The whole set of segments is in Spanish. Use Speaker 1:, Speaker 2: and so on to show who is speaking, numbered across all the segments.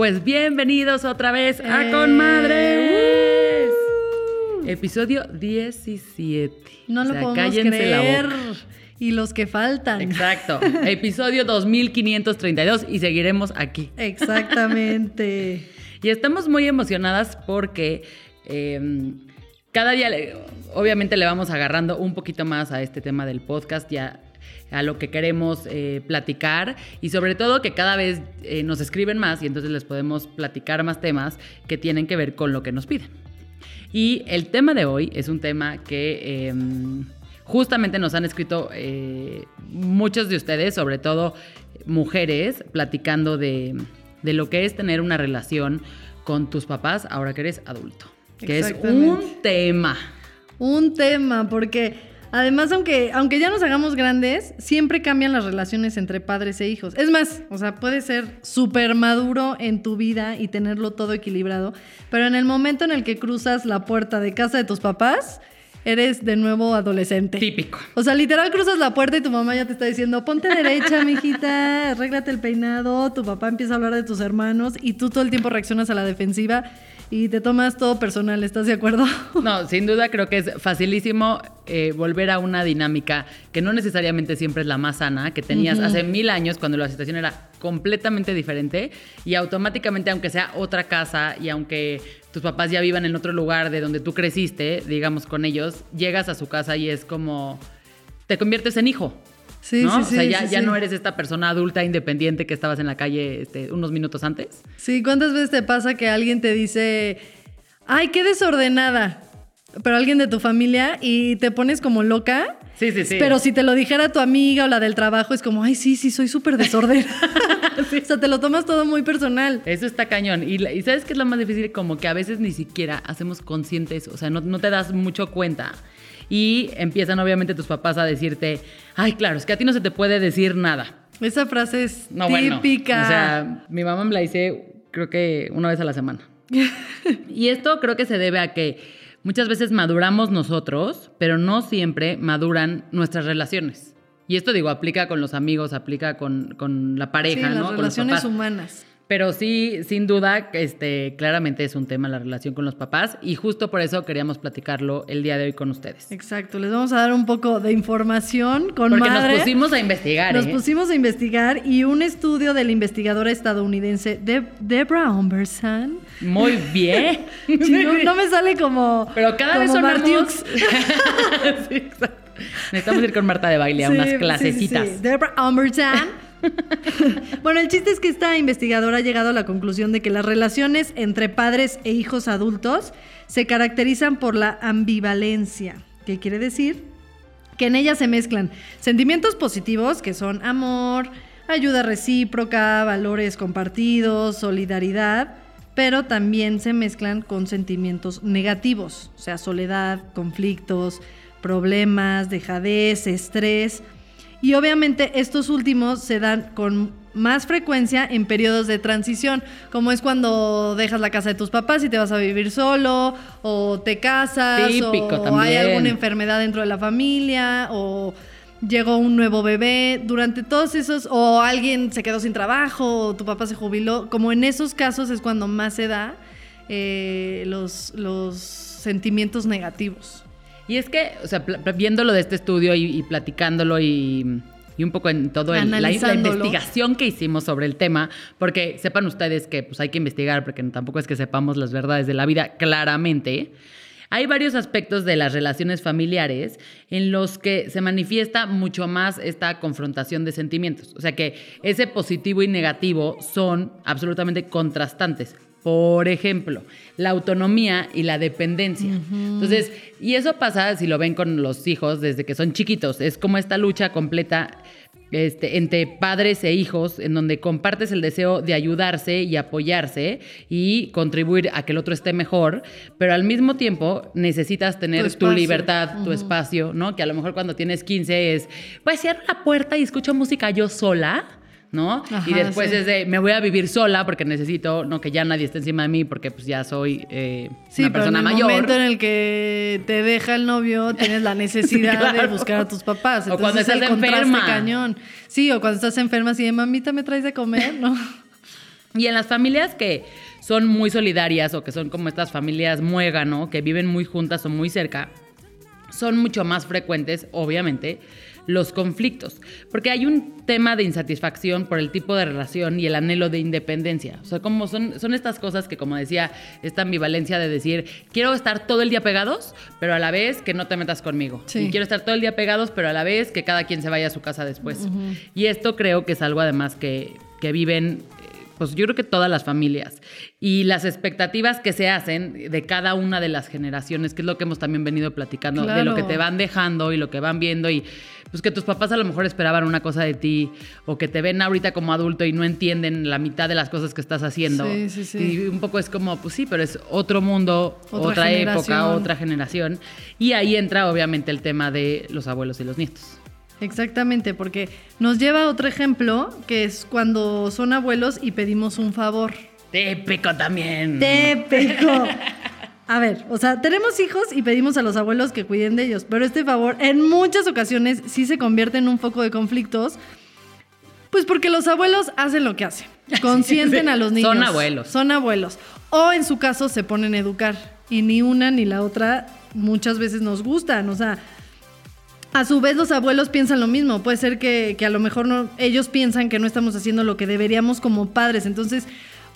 Speaker 1: Pues bienvenidos otra vez a Con Madres. Episodio 17.
Speaker 2: No lo
Speaker 1: O sea,
Speaker 2: podemos
Speaker 1: cállense la
Speaker 2: creer.
Speaker 1: boca.
Speaker 2: Y los que faltan.
Speaker 1: Exacto. Episodio 2532 y seguiremos aquí.
Speaker 2: Exactamente.
Speaker 1: Y estamos muy emocionadas porque eh, cada día, le- obviamente, le vamos agarrando un poquito más a este tema del podcast, ya a lo que queremos eh, platicar y sobre todo que cada vez eh, nos escriben más y entonces les podemos platicar más temas que tienen que ver con lo que nos piden. Y el tema de hoy es un tema que eh, justamente nos han escrito eh, muchos de ustedes, sobre todo mujeres, platicando de, de lo que es tener una relación con tus papás ahora que eres adulto. Que es un tema.
Speaker 2: Un tema, porque además, aunque, aunque ya nos hagamos grandes, siempre cambian las relaciones entre padres e hijos. Es más, o sea, puedes ser súper maduro en tu vida y tenerlo todo equilibrado, pero en el momento en el que cruzas la puerta de casa de tus papás, eres de nuevo adolescente.
Speaker 1: Típico.
Speaker 2: O sea, literal cruzas la puerta y tu mamá ya te está diciendo, ponte derecha, mijita, arréglate el peinado, tu papá empieza a hablar de tus hermanos y tú todo el tiempo reaccionas a la defensiva y te tomas todo personal, ¿estás de acuerdo?
Speaker 1: No, sin duda creo que es facilísimo eh, volver a una dinámica que no necesariamente siempre es la más sana, que tenías hace mil años cuando la situación era completamente diferente y automáticamente, aunque sea otra casa y aunque tus papás ya vivan en otro lugar de donde tú creciste, digamos con ellos, llegas a su casa y es como te conviertes en hijo.
Speaker 2: Sí,
Speaker 1: ¿no?
Speaker 2: sí,
Speaker 1: o sea,
Speaker 2: sí,
Speaker 1: ya,
Speaker 2: sí,
Speaker 1: ya
Speaker 2: sí.
Speaker 1: no eres esta persona adulta independiente que estabas en la calle este, unos minutos antes.
Speaker 2: Sí, ¿cuántas veces te pasa que alguien te dice, ay, qué desordenada? Pero alguien de tu familia y te pones como loca.
Speaker 1: Sí, sí, sí.
Speaker 2: Pero si te lo dijera tu amiga o la del trabajo, es como, ay, sí, sí, soy súper desordenada. O sea, te lo tomas todo muy personal.
Speaker 1: Eso está cañón. Y, ¿sabes qué es lo más difícil? Como que a veces ni siquiera hacemos conscientes, o sea, no, no te das mucho cuenta. Y empiezan obviamente tus papás a decirte, ay, claro, es que a ti no se te puede decir nada.
Speaker 2: Esa frase es
Speaker 1: No, bueno.
Speaker 2: típica.
Speaker 1: O sea, mi mamá me la dice creo que una vez a la semana. y esto creo que se debe a que muchas veces maduramos nosotros, pero no siempre maduran nuestras relaciones. Y esto digo, aplica con los amigos, aplica con, con la
Speaker 2: Sí,
Speaker 1: pareja,
Speaker 2: las
Speaker 1: ¿no? Con los
Speaker 2: relaciones
Speaker 1: papás.
Speaker 2: humanas.
Speaker 1: Pero sí, sin duda, este, claramente es un tema la relación con los papás y justo por eso queríamos platicarlo el día de hoy con ustedes.
Speaker 2: Exacto, les vamos a dar un poco de información con
Speaker 1: Porque
Speaker 2: madre.
Speaker 1: nos pusimos a investigar.
Speaker 2: Nos
Speaker 1: ¿eh?
Speaker 2: pusimos a investigar y un estudio de la investigadora estadounidense Deb- Debra Humberson.
Speaker 1: Muy bien.
Speaker 2: Sí, no, no me sale como.
Speaker 1: Pero cada vez sonamos...
Speaker 2: Martiux.
Speaker 1: Sí, exacto. Necesitamos ir con Marta de baile a
Speaker 2: Sí,
Speaker 1: unas clasecitas.
Speaker 2: sí. Debra Humberson. bueno, el chiste es que esta investigadora ha llegado a la conclusión de que las relaciones entre padres e hijos adultos se caracterizan por la ambivalencia. ¿Qué quiere decir? Que en ellas se mezclan sentimientos positivos, que son amor, ayuda recíproca, valores compartidos, solidaridad, pero también se mezclan con sentimientos negativos, o sea, soledad, conflictos, problemas, dejadez, estrés. Y obviamente estos últimos se dan con más frecuencia en periodos de transición, como es cuando dejas la casa de tus papás y te vas a vivir solo, o te casas,
Speaker 1: Típico
Speaker 2: o hay alguna enfermedad dentro de la familia, o llegó un nuevo bebé, durante todos esos, o alguien se quedó sin trabajo, o tu papá se jubiló, como en esos casos es cuando más se da eh, los, los sentimientos negativos.
Speaker 1: Y es que, o sea, viéndolo de este estudio y, y platicándolo y, y un poco en todo el- la, la investigación que hicimos sobre el tema, porque sepan ustedes que pues hay que investigar, porque tampoco es que sepamos las verdades de la vida claramente. Hay varios aspectos de las relaciones familiares en los que se manifiesta mucho más esta confrontación de sentimientos. O sea que ese positivo y negativo son absolutamente contrastantes. Por ejemplo, la autonomía y la dependencia. Entonces, y eso pasa si lo ven con los hijos desde que son chiquitos. Es como esta lucha completa este, entre padres e hijos, en donde compartes el deseo de ayudarse y apoyarse y contribuir a que el otro esté mejor, pero al mismo tiempo necesitas tener tu, libertad, tu espacio, ¿no? Que a lo mejor cuando tienes 15 es, pues cierra la puerta y escucho música yo sola ¿no? y después es de, me voy a vivir sola porque necesito, no que ya nadie esté encima de mí porque pues ya soy eh, una persona mayor.
Speaker 2: Sí, en el momento en el que te deja el novio, tienes la necesidad de buscar a tus papás.
Speaker 1: o cuando estás enferma.
Speaker 2: Cañón. Sí, o cuando estás enferma así de, mamita, ¿me traes de comer? ¿no?
Speaker 1: y en las familias que son muy solidarias o que son como estas familias muégano, que viven muy juntas o muy cerca, son mucho más frecuentes, obviamente, los conflictos, porque hay un tema de insatisfacción por el tipo de relación y el anhelo de independencia. O sea, como son, son estas cosas que, como decía, esta ambivalencia de decir, quiero estar todo el día pegados, pero a la vez que no te metas conmigo. Y quiero estar todo el día pegados, pero a la vez que cada quien se vaya a su casa después. Y esto creo que es algo además que, que viven pues yo creo que todas las familias y las expectativas que se hacen de cada una de las generaciones, que es lo que hemos también venido platicando, de lo que te van dejando y lo que van viendo y pues que tus papás a lo mejor esperaban una cosa de ti o que te ven ahorita como adulto y no entienden la mitad de las cosas que estás haciendo. Sí, sí, sí. Y un poco es como, pues sí, pero es otro mundo, otra, época, otra generación. Y ahí entra obviamente el tema de los abuelos y los nietos.
Speaker 2: Exactamente, porque nos lleva a otro ejemplo, que es cuando son abuelos y pedimos un favor.
Speaker 1: Típico también.
Speaker 2: Típico. A ver, o sea, tenemos hijos y pedimos a los abuelos que cuiden de ellos, pero este favor en muchas ocasiones sí se convierte en un foco de conflictos, pues porque los abuelos hacen lo que hacen, consienten a los niños.
Speaker 1: Son abuelos.
Speaker 2: Son abuelos. O en su caso se ponen a educar y ni una ni la otra muchas veces nos gustan, o sea, a su vez los abuelos piensan lo mismo. Puede ser que, a lo mejor ellos piensan que no estamos haciendo lo que deberíamos como padres. Entonces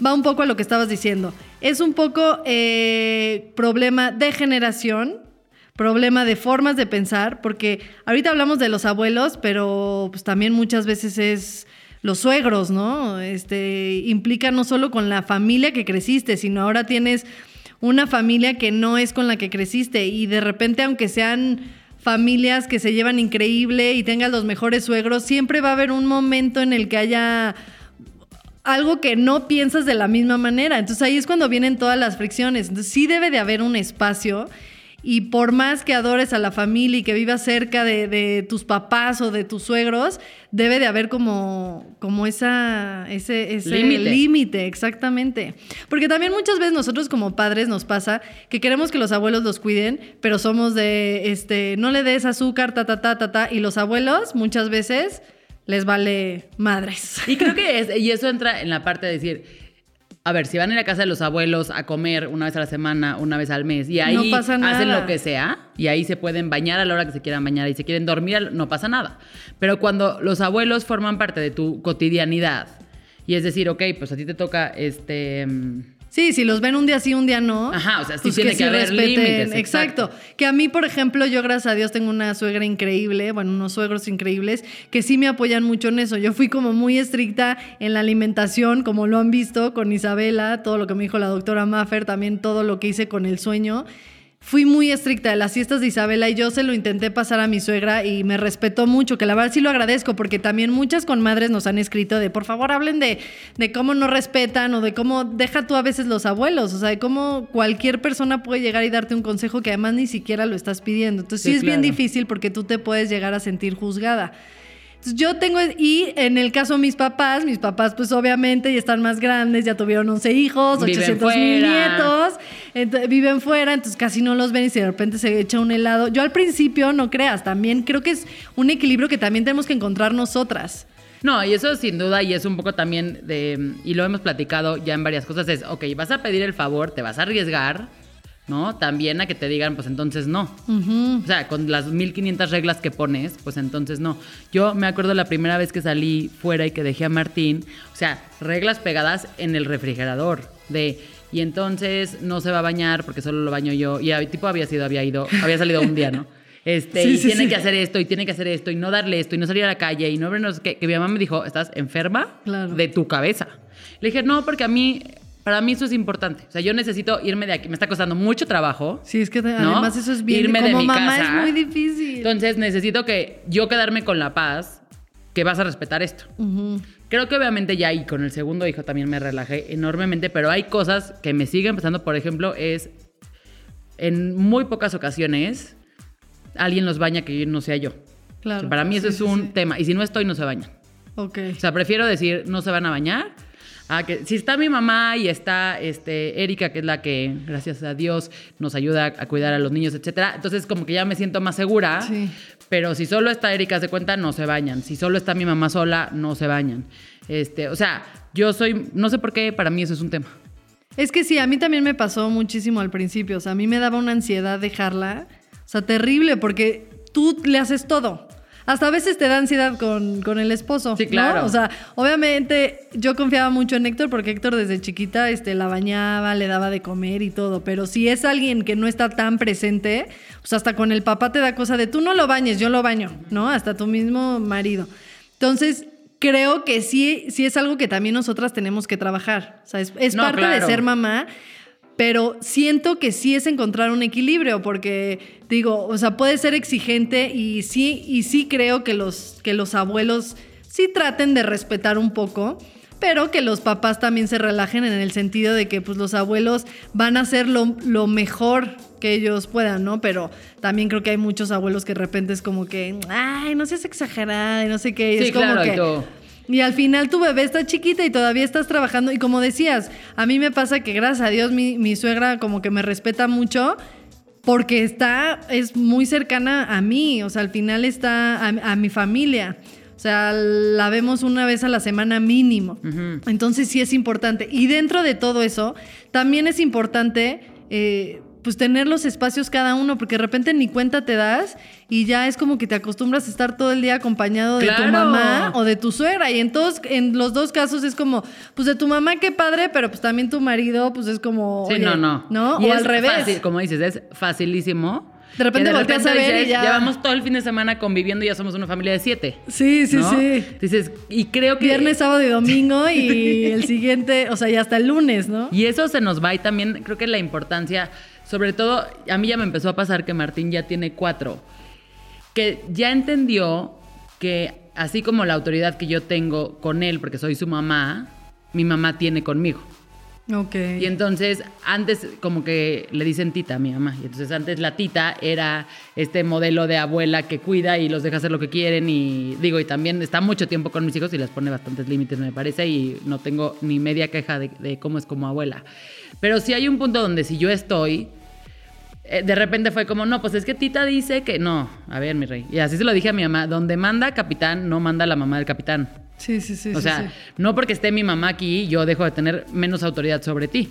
Speaker 2: va un poco a lo que estabas diciendo. Es un poco eh, problema de generación, problema de formas de pensar, porque ahorita hablamos de los abuelos, pero pues también muchas veces es los suegros, ¿no? Este implica no solo con la familia que creciste, sino ahora tienes una familia que no es con la que creciste y de repente aunque sean familias que se llevan increíble y tengan los mejores suegros, siempre va a haber un momento en el que haya algo que no piensas de la misma manera. Entonces ahí es cuando vienen todas las fricciones. Sí debe de haber un espacio y por más que adores a la familia y que vivas cerca de, tus papás o de tus suegros, debe de haber como, como esa, ese, límite, exactamente. Porque también muchas veces nosotros como padres nos pasa que queremos que los abuelos los cuiden, pero somos de, este, no le des azúcar, ta, ta, ta, ta, ta, y los abuelos muchas veces les vale madres.
Speaker 1: Y creo que es, y eso entra en la parte de decir, a ver, si van a ir a casa de los abuelos a comer una vez a la semana, una vez al mes, y ahí hacen lo que sea, y ahí se pueden bañar a la hora que se quieran bañar, y se quieren dormir, no pasa nada. Pero cuando los abuelos forman parte de tu cotidianidad, y es decir, ok, pues a ti te toca este
Speaker 2: Sí, si los ven un día sí, un día no.
Speaker 1: Ajá, o sea, sí pues tiene que, haber límites.
Speaker 2: Exacto. Que a mí, por ejemplo, yo gracias a Dios tengo una suegra increíble, bueno, unos suegros increíbles, que sí me apoyan mucho en eso. Yo fui como muy estricta en la alimentación, como lo han visto con Isabela, todo lo que me dijo la doctora Maffer, también todo lo que hice con el sueño fui muy estricta de las fiestas de Isabela y yo se lo intenté pasar a mi suegra y me respetó mucho, que la verdad sí lo agradezco, porque también muchas con madres nos han escrito de por favor hablen de, de cómo no respetan o de cómo deja tú a veces los abuelos, o sea, de cómo cualquier persona puede llegar y darte un consejo que además ni siquiera lo estás pidiendo. Entonces sí, es bien difícil porque tú te puedes llegar a sentir juzgada. Yo tengo, y en el caso de mis papás, mis papás pues obviamente ya están más grandes, ya tuvieron 11 hijos, 800 mil nietos, viven fuera, entonces casi no los ven y si de repente se echa un helado. Yo al principio, no creas, también creo que es un equilibrio que también tenemos que encontrar nosotras.
Speaker 1: No, y eso sin duda, y es un poco también de, y lo hemos platicado ya en varias cosas, es, ok, vas a pedir el favor, te vas a arriesgar, ¿no? También a que te digan, pues entonces no. O sea, con las 1500 reglas que pones, pues entonces no. Yo me acuerdo la primera vez que salí fuera y que dejé a Martín, o sea, reglas pegadas en el refrigerador, de y entonces no se va a bañar porque solo lo baño yo. Y el tipo había sido, había ido, había salido un día, ¿no? Este,
Speaker 2: Sí,
Speaker 1: y
Speaker 2: sí,
Speaker 1: tiene
Speaker 2: sí.
Speaker 1: que hacer esto, y tiene que hacer esto, y no darle esto, y no salir a la calle, y no ver no sé qué. Que mi mamá me dijo, estás enferma
Speaker 2: Claro.
Speaker 1: de tu cabeza. Le dije, no, porque a mí, para mí eso es importante. O sea, yo necesito irme de aquí. Me está costando mucho trabajo.
Speaker 2: Sí, es que
Speaker 1: ¿no?
Speaker 2: además eso es bien.
Speaker 1: Irme de
Speaker 2: como
Speaker 1: mi
Speaker 2: mamá
Speaker 1: casa.
Speaker 2: es muy difícil.
Speaker 1: Entonces necesito que yo quedarme con la paz, que vas a respetar esto.
Speaker 2: Ujú.
Speaker 1: Creo que obviamente ya y con el segundo hijo también me relajé enormemente, pero hay cosas que me siguen pasando. Por ejemplo, es en muy pocas ocasiones alguien los baña que no sea yo.
Speaker 2: Claro.
Speaker 1: O sea, para mí eso
Speaker 2: Sí,
Speaker 1: es
Speaker 2: sí,
Speaker 1: un
Speaker 2: sí.
Speaker 1: tema. Y si no estoy, no se bañan.
Speaker 2: Ok.
Speaker 1: O sea, prefiero decir no se van a bañar. A que si está mi mamá y está este, Erika, que es la que, gracias a Dios, nos ayuda a cuidar a los niños, etcétera. Entonces, como que ya me siento más segura.
Speaker 2: Sí.
Speaker 1: Pero si solo está Erika, se cuenta, no se bañan. Si solo está mi mamá sola, no se bañan. Este, o sea, yo soy, no sé por qué, para mí eso es un tema.
Speaker 2: Es que sí, a mí también me pasó muchísimo al principio. O sea, a mí me daba una ansiedad dejarla. O sea, terrible, porque tú le haces todo. Hasta a veces te da ansiedad con, con el esposo.
Speaker 1: Sí,
Speaker 2: ¿no?
Speaker 1: claro.
Speaker 2: O sea, obviamente yo confiaba mucho en Héctor porque Héctor desde chiquita este, la bañaba, le daba de comer y todo. Pero si es alguien que no está tan presente, pues hasta con el papá te da cosa de tú no lo bañes, yo lo baño, ¿no? Hasta tu mismo marido. Entonces, creo que sí, sí es algo que también nosotras tenemos que trabajar. O sea, es, es
Speaker 1: No,
Speaker 2: parte
Speaker 1: claro.
Speaker 2: de ser mamá, pero siento que sí es encontrar un equilibrio, porque digo, o sea, puede ser exigente y sí, y sí creo que los, que los abuelos sí traten de respetar un poco. Pero que los papás también se relajen en el sentido de que pues, los abuelos van a hacer lo, lo mejor que ellos puedan, ¿no? Pero también creo que hay muchos abuelos que de repente es como que, ay, no seas exagerada y no sé qué. y
Speaker 1: Sí,
Speaker 2: es como
Speaker 1: claro,
Speaker 2: que. Y al final tu bebé está chiquita y todavía estás trabajando. Y como decías, a mí me pasa que gracias a Dios mi, mi suegra como que me respeta mucho porque está, es muy cercana a mí. O sea, al final está a, a mi familia. O sea, la vemos una vez a la semana mínimo. Entonces sí es importante. Y dentro de todo eso, también es importante... eh, pues tener los espacios cada uno, porque de repente ni cuenta te das y ya es como que te acostumbras a estar todo el día acompañado de tu mamá o de tu suegra. Y en todos, en los dos casos es como, pues de tu mamá qué padre, pero pues también tu marido, pues es como.
Speaker 1: Sí,
Speaker 2: oye,
Speaker 1: no, no.
Speaker 2: ¿No?
Speaker 1: Y
Speaker 2: o
Speaker 1: es
Speaker 2: al revés.
Speaker 1: fácil, como dices, es facilísimo.
Speaker 2: De repente
Speaker 1: Que
Speaker 2: volteas a ver y ya-
Speaker 1: Llevamos todo el fin de semana conviviendo y ya somos una familia de siete.
Speaker 2: Sí, sí,
Speaker 1: ¿no?
Speaker 2: sí.
Speaker 1: Dices, y creo que.
Speaker 2: Viernes, sábado y domingo y el siguiente, o sea, ya hasta el lunes, ¿no?
Speaker 1: Y eso se nos va y también creo que la importancia, sobre todo, a mí ya me empezó a pasar que Martín ya tiene cuatro, que ya entendió que así como la autoridad que yo tengo con él, porque soy su mamá, mi mamá tiene conmigo.
Speaker 2: Ok.
Speaker 1: Y entonces, antes como que le dicen tita a mi mamá. Y entonces antes la tita era este modelo de abuela que cuida y los deja hacer lo que quieren. Y digo, y también está mucho tiempo con mis hijos y les pone bastantes límites, me parece. Y no tengo ni media queja de, de cómo es como abuela. Pero sí hay un punto donde si yo estoy, eh, de repente fue como, no, pues es que tita dice que no. A ver, mi rey. Y así se lo dije a mi mamá. Donde manda capitán, no manda la mamá del capitán.
Speaker 2: Sí, sí, sí.
Speaker 1: O sea,
Speaker 2: sí.
Speaker 1: no porque esté mi mamá aquí, yo dejo de tener menos autoridad sobre ti.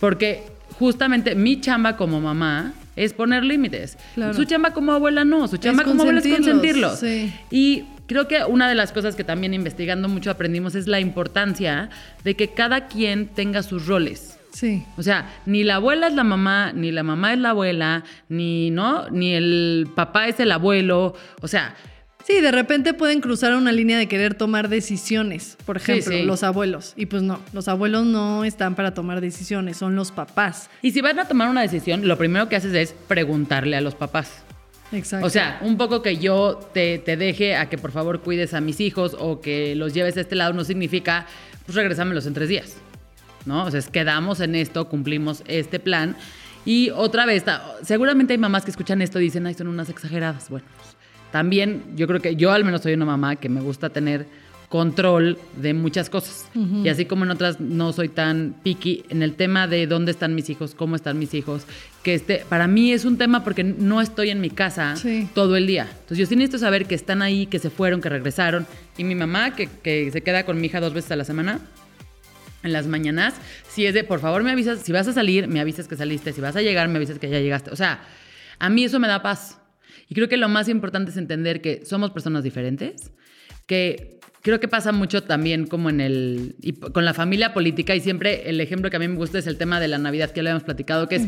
Speaker 1: Porque justamente mi chamba como mamá es poner límites.
Speaker 2: Claro.
Speaker 1: Su chamba como abuela no, su chamba como abuela es
Speaker 2: consentirlos. sí.
Speaker 1: Y creo que una de las cosas que también investigando mucho aprendimos es la importancia de que cada quien tenga sus roles.
Speaker 2: Sí.
Speaker 1: O sea, ni la abuela es la mamá, ni la mamá es la abuela, ni no, ni el papá es el abuelo. O sea,
Speaker 2: Sí, de repente pueden cruzar una línea de querer tomar decisiones, por ejemplo,
Speaker 1: sí.
Speaker 2: los abuelos. Y pues no, los abuelos no están para tomar decisiones, son los papás.
Speaker 1: y si van a tomar una decisión, lo primero que haces es preguntarle a los papás.
Speaker 2: Exacto.
Speaker 1: O sea, un poco que yo te, te deje a que por favor cuides a mis hijos o que los lleves a este lado no significa, pues regresámelos en tres días. ¿No? O sea, es quedamos en esto, cumplimos este plan. Y otra vez, seguramente hay mamás que escuchan esto y dicen, ay, son unas exageradas. Bueno, pues, también yo creo que yo al menos soy una mamá que me gusta tener control de muchas cosas. Y así como en otras no soy tan picky en el tema de dónde están mis hijos, cómo están mis hijos, que este, para mí es un tema porque no estoy en mi casa
Speaker 2: Sí.
Speaker 1: todo el día. Entonces yo sí necesito saber que están ahí, que se fueron, que regresaron. Y mi mamá, que, que se queda con mi hija dos veces a la semana, en las mañanas, si es de, por favor me avisas, si vas a salir, me avisas que saliste, si vas a llegar, me avisas que ya llegaste. O sea, a mí eso me da paz. Y creo que lo más importante es entender que somos personas diferentes, que creo que pasa mucho también como en el, y con la familia política y siempre el ejemplo que a mí me gusta es el tema de la Navidad que ya lo habíamos platicado, que es,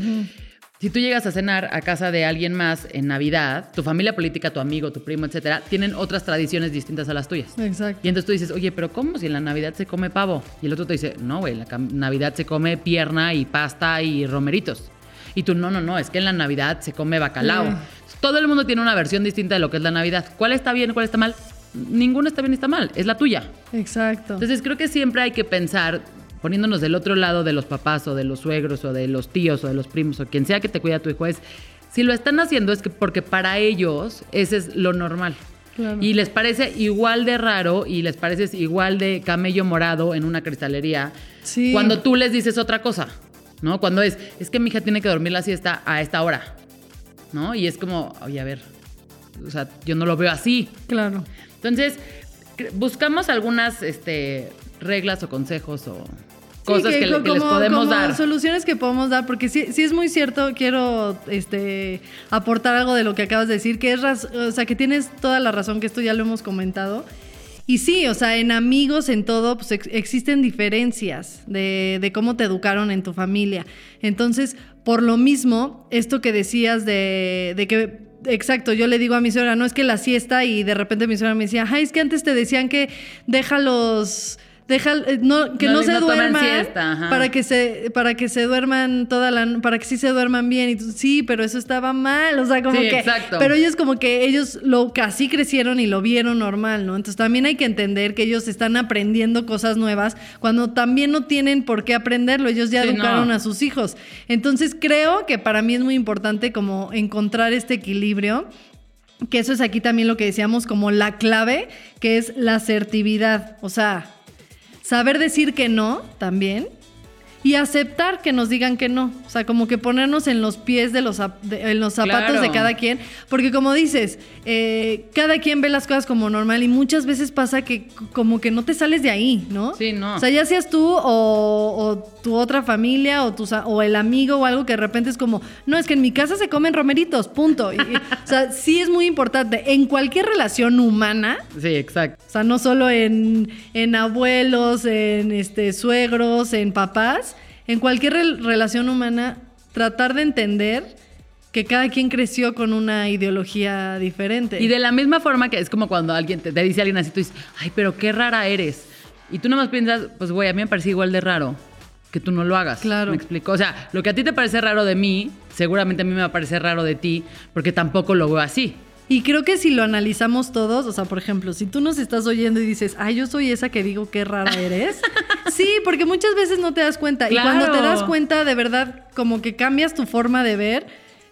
Speaker 1: si tú llegas a cenar a casa de alguien más en Navidad, tu familia política, tu amigo, tu primo, etcétera, tienen otras tradiciones distintas a las tuyas.
Speaker 2: Exacto.
Speaker 1: Y entonces tú dices, oye, pero ¿cómo si en la Navidad se come pavo? Y el otro te dice, no, güey, en la Navidad se come pierna y pasta y romeritos. Y tú, no, no, no, es que en la Navidad se come bacalao.
Speaker 2: Mm.
Speaker 1: Todo el mundo tiene una versión distinta de lo que es la Navidad. ¿Cuál está bien, cuál está mal? Ninguna está bien está mal, es la tuya.
Speaker 2: Exacto.
Speaker 1: Entonces creo que siempre hay que pensar, poniéndonos del otro lado de los papás o de los suegros o de los tíos o de los primos o quien sea que te cuida a tu hijo, es si lo están haciendo es que porque para ellos ese es lo normal.
Speaker 2: Claro.
Speaker 1: Y les parece igual de raro y les parece igual de camello morado en una cristalería
Speaker 2: Sí.
Speaker 1: cuando tú les dices otra cosa, ¿no? Cuando es, es que mi hija tiene que dormir la siesta a esta hora, ¿no? Y es como, oye, a ver, o sea, yo no lo veo así.
Speaker 2: Claro.
Speaker 1: Entonces, buscamos algunas este, reglas o consejos o cosas
Speaker 2: Sí,
Speaker 1: que, les podemos
Speaker 2: como
Speaker 1: dar.
Speaker 2: Soluciones que podemos dar, porque sí, sí es muy cierto, quiero este, aportar algo de lo que acabas de decir, que es, o sea, que tienes toda la razón, que esto ya lo hemos comentado. Y sí, o sea, en amigos, en todo, pues ex- existen diferencias de, de cómo te educaron en tu familia. Entonces, por lo mismo, esto que decías de, de que Exacto, yo le digo a mi suegra, no es que la siesta y de repente mi suegra me decía, ay, es que antes te decían que déjalos, deja, eh, no, que
Speaker 1: No,
Speaker 2: se duerman
Speaker 1: siesta,
Speaker 2: para que se, para que se duerman toda la, para que sí se duerman bien. Y tú, sí, pero eso estaba mal, o sea, como
Speaker 1: Sí,
Speaker 2: que,
Speaker 1: exacto.
Speaker 2: pero ellos como que ellos lo casi crecieron y lo vieron normal, ¿no? Entonces también hay que entender que ellos están aprendiendo cosas nuevas cuando también no tienen por qué aprenderlo, ellos ya
Speaker 1: Sí,
Speaker 2: educaron
Speaker 1: no.
Speaker 2: a sus hijos. Entonces creo que para mí es muy importante como encontrar este equilibrio que eso es aquí también lo que decíamos como la clave, que es la asertividad. O sea, saber decir que no también y aceptar que nos digan que no. O sea, como que ponernos en los pies de los, de- en los zapatos
Speaker 1: Claro.
Speaker 2: de cada quien. Porque como dices, eh, cada quien ve las cosas como normal y muchas veces pasa que como que no te sales de ahí, ¿no?
Speaker 1: Sí, no.
Speaker 2: O sea, ya seas tú o, o tu otra familia o, tus o el amigo o algo que de repente es como, no, es que en mi casa se comen romeritos, punto. Y- y, o sea, sí es muy importante. En cualquier relación humana,
Speaker 1: Sí, exacto.
Speaker 2: o sea, no solo en, en abuelos, en este, suegros, en papás, en cualquier rel- relación humana, tratar de entender que cada quien creció con una ideología diferente.
Speaker 1: Y de la misma forma que es como cuando alguien te, te dice a alguien así, tú dices, ay, pero qué rara eres. Y tú nomás piensas, pues güey, a mí me parece igual de raro que tú no lo hagas.
Speaker 2: Claro.
Speaker 1: Me explico. O sea, lo que a ti te parece raro de mí, seguramente a mí me va a parecer raro de ti, porque tampoco lo veo así.
Speaker 2: Y creo que si lo analizamos todos, o sea, por ejemplo, si tú nos estás oyendo y dices, ay, yo soy esa que digo qué rara eres. sí, porque muchas veces no te das cuenta. Y cuando te das cuenta, de verdad, como que cambias tu forma de ver.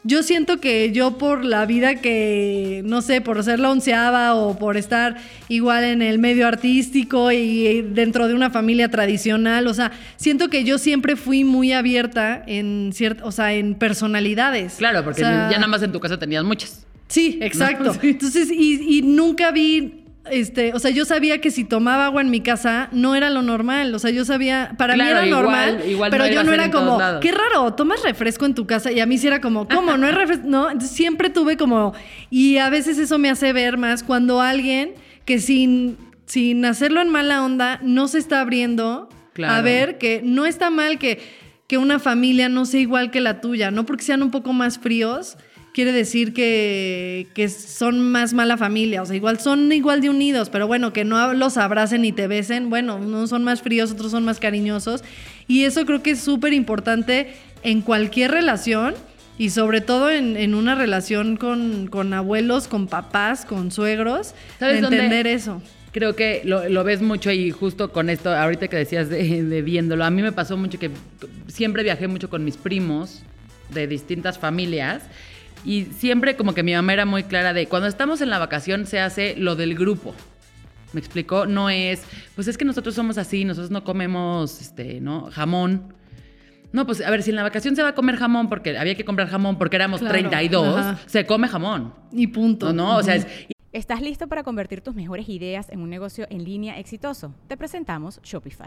Speaker 2: Yo siento que yo por la vida que, no sé, por ser la onceava o por estar igual en el medio artístico y dentro de una familia tradicional, o sea, siento que yo siempre fui muy abierta en cierto, o sea, en personalidades.
Speaker 1: Claro, porque
Speaker 2: O sea,
Speaker 1: ya nada más en tu casa tenías muchas.
Speaker 2: Sí, exacto.
Speaker 1: Sí.
Speaker 2: Entonces, y, y nunca vi, este, o sea, yo sabía que si tomaba agua en mi casa no era lo normal. O sea, yo sabía, para
Speaker 1: Claro,
Speaker 2: mí era normal,
Speaker 1: igual
Speaker 2: pero
Speaker 1: no
Speaker 2: yo no era como, qué raro, tomas refresco en tu casa. Y a mí sí era como, ¿cómo? No es refresco. No, entonces siempre tuve como, y a veces eso me hace ver más cuando alguien que sin, sin hacerlo en mala onda no se está abriendo a ver que no está mal que, que una familia no sea igual que la tuya, no porque sean un poco más fríos. Quiere decir que, que son más mala familia, o sea, igual son igual de unidos, pero bueno, que no los abracen y te besen, bueno, unos son más fríos, otros son más cariñosos, y eso creo que es súper importante en cualquier relación, y sobre todo en, en una relación con, con abuelos, con papás, con suegros,
Speaker 1: ¿Sabes dónde?
Speaker 2: entender eso.
Speaker 1: Creo que lo, lo ves mucho y justo con esto, ahorita que decías de, de viéndolo, a mí me pasó mucho que siempre viajé mucho con mis primos de distintas familias y siempre como que mi mamá era muy clara de cuando estamos en la vacación se hace lo del grupo. ¿Me explicó? No es, pues es que nosotros somos así, nosotros no comemos, este, ¿no? Jamón. No, pues a ver, si en la vacación se va a comer jamón porque había que comprar jamón porque éramos
Speaker 2: Claro,
Speaker 1: 32,
Speaker 2: ajá.
Speaker 1: se come jamón.
Speaker 2: Y punto.
Speaker 1: No, no, o sea, es,
Speaker 3: ¿Estás listo para convertir tus mejores ideas en un negocio en línea exitoso? Te presentamos Shopify.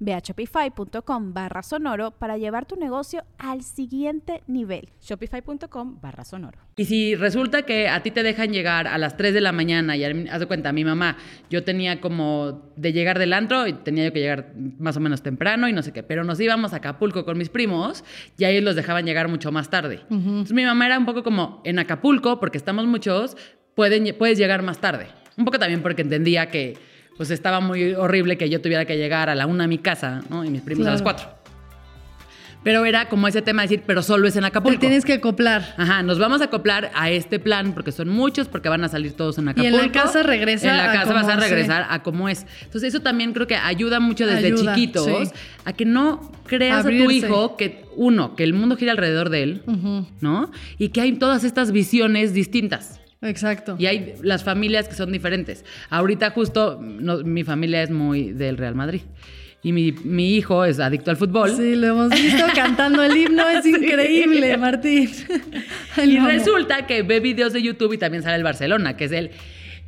Speaker 3: Ve a shopify.com barra sonoro para llevar tu negocio al siguiente nivel.
Speaker 4: Shopify.com barra sonoro.
Speaker 1: Y si resulta que a ti te dejan llegar a las 3 de la mañana y haz de cuenta, mi mamá, yo tenía como de llegar del antro y tenía yo que llegar más o menos temprano y no sé qué, pero nos íbamos a Acapulco con mis primos y a ellos los dejaban llegar mucho más tarde. Entonces mi mamá era un poco como en Acapulco, porque estamos muchos, pueden, puedes llegar más tarde. Un poco también porque entendía que pues estaba muy horrible que yo tuviera que llegar a la una a mi casa, ¿no? Y mis primos a las cuatro. Pero era como ese tema de decir, pero solo es en
Speaker 2: Te
Speaker 1: Acapulco.
Speaker 2: tienes que acoplar.
Speaker 1: Ajá, nos vamos a acoplar a este plan porque son muchos, porque van a salir todos en
Speaker 2: Y
Speaker 1: Acapulco.
Speaker 2: en la casa regresa
Speaker 1: En la casa vas a
Speaker 2: como
Speaker 1: regresar a como es. Entonces, eso también creo que ayuda mucho desde
Speaker 2: Ayuda,
Speaker 1: chiquitos
Speaker 2: sí.
Speaker 1: a que no creas a tu hijo que, uno, que el mundo gira alrededor de él, ¿no? Y que hay todas estas visiones distintas.
Speaker 2: Exacto.
Speaker 1: Y hay las familias que son diferentes. Ahorita justo no, mi familia es muy del Real Madrid. Y mi, mi hijo es adicto al fútbol.
Speaker 2: Sí, lo hemos visto cantando el himno, es increíble, Martín. Ay,
Speaker 1: Y resulta que ve videos de YouTube y también sale el Barcelona, que es el,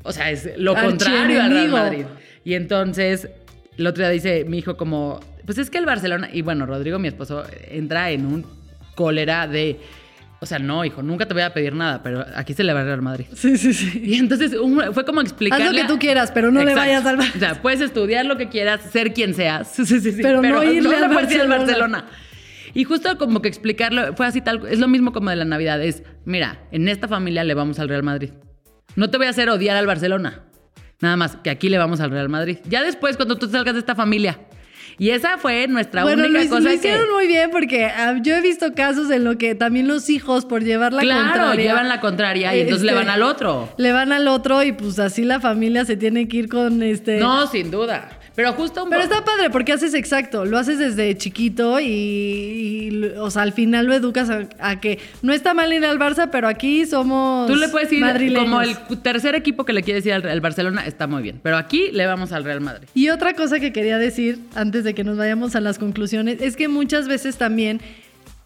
Speaker 1: o sea, es lo contrario al Real. Madrid. Y entonces, el otro día dice mi hijo como, pues es que el Barcelona, y bueno, Rodrigo, mi esposo, entra en un cólera de, o sea, no, hijo, nunca te voy a pedir nada, pero aquí se le va al Real Madrid.
Speaker 2: Sí, sí, sí.
Speaker 1: Y entonces un- fue como explicarle...
Speaker 2: Haz lo que tú quieras, pero no le vayas al Bar-
Speaker 1: O sea, puedes estudiar lo que quieras, ser quien seas. Sí, sí, sí, sí,
Speaker 2: Pero no irle
Speaker 1: ir al
Speaker 2: Barcelona.
Speaker 1: Barcelona. Y justo como que explicarlo, fue así tal, es lo mismo como de la Navidad, es, mira, en esta familia le vamos al Real Madrid. No te voy a hacer odiar al Barcelona. Nada más que aquí le vamos al Real Madrid. Ya después, cuando tú salgas de esta familia. Y esa fue nuestra
Speaker 2: bueno,
Speaker 1: única
Speaker 2: hic-
Speaker 1: cosa
Speaker 2: lo
Speaker 1: que...
Speaker 2: hicieron muy bien porque ah, yo he visto casos en lo que también los hijos, por llevar la
Speaker 1: claro,
Speaker 2: contraria...
Speaker 1: llevan la contraria y entonces le
Speaker 2: este,
Speaker 1: van al otro.
Speaker 2: Le van al otro y pues así la familia se tiene que ir con este...
Speaker 1: No, sin duda. Pero justo un
Speaker 2: Pero está padre porque haces exacto, lo haces desde chiquito y, y, o sea, al final lo educas a, a que no está mal ir al Barça, pero aquí somos
Speaker 1: Tú le puedes ir
Speaker 2: madrileños.
Speaker 1: como el tercer equipo que le quieres ir al, al Barcelona, está muy bien. Pero aquí le vamos al Real Madrid.
Speaker 2: Y otra cosa que quería decir antes de que nos vayamos a las conclusiones es que muchas veces también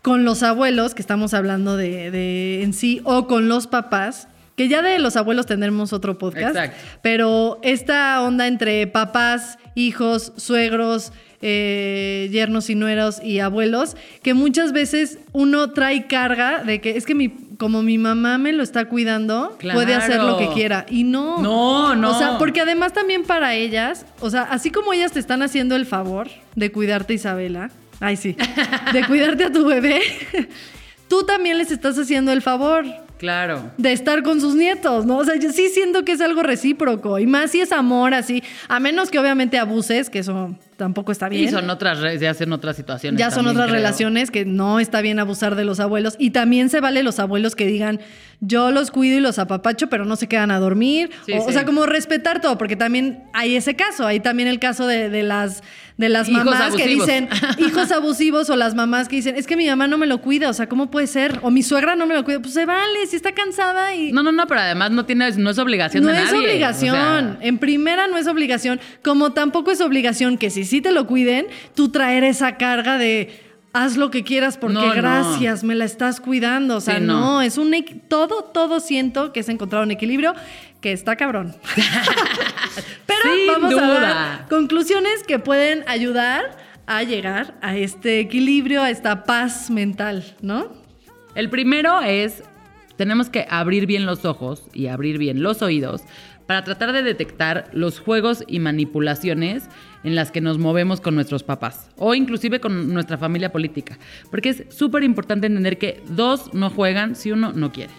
Speaker 2: con los abuelos, que estamos hablando de, de en sí, o con los papás, que ya de los abuelos tendremos otro podcast,
Speaker 1: Exacto.
Speaker 2: pero esta onda entre papás, hijos, suegros, eh, yernos y nueros y abuelos, que muchas veces uno trae carga de que es que mi, como mi mamá me lo está cuidando, puede hacer lo que quiera. Y no.
Speaker 1: No, no.
Speaker 2: O sea, porque además también para ellas, o sea, así como ellas te están haciendo el favor de cuidarte, Isabela, ay sí, de cuidarte a tu bebé, tú también les estás haciendo el favor
Speaker 1: Claro.
Speaker 2: de estar con sus nietos, ¿no? O sea, yo sí siento que es algo recíproco y más si es amor así, a menos que obviamente abuses, que eso tampoco está bien.
Speaker 1: Y son otras, ya hacen otras situaciones.
Speaker 2: Ya son otras
Speaker 1: creo.
Speaker 2: relaciones que no está bien abusar de los abuelos. Y también se vale los abuelos que digan, yo los cuido y los apapacho, pero no se quedan a dormir.
Speaker 1: Sí,
Speaker 2: o, sea, como respetar todo, porque también hay ese caso. Hay también el caso de, de las, de las
Speaker 1: Hijos
Speaker 2: mamás que dicen, hijos abusivos, o las mamás que dicen, es que mi mamá no me lo cuida. O sea, ¿cómo puede ser? O mi suegra no me lo cuida. Pues se vale, si está cansada y...
Speaker 1: No, no, no, pero además no tiene, no es obligación
Speaker 2: No
Speaker 1: de
Speaker 2: es
Speaker 1: nadie.
Speaker 2: obligación.
Speaker 1: O sea,
Speaker 2: En primera no es obligación. Como tampoco es obligación que si sí te lo cuiden, tú traer esa carga de haz lo que quieras porque
Speaker 1: No, no.
Speaker 2: gracias, me la estás cuidando. O sea,
Speaker 1: Sí, no.
Speaker 2: no. es un todo, todo siento que es encontrar un equilibrio que está cabrón. Pero
Speaker 1: Sin
Speaker 2: vamos a dar conclusiones que pueden ayudar a llegar a este equilibrio, a esta paz mental, ¿no?
Speaker 1: El primero es, tenemos que abrir bien los ojos y abrir bien los oídos para tratar de detectar los juegos y manipulaciones en las que nos movemos con nuestros papás o inclusive con nuestra familia política. Porque es súper importante entender que dos no juegan si uno no quiere.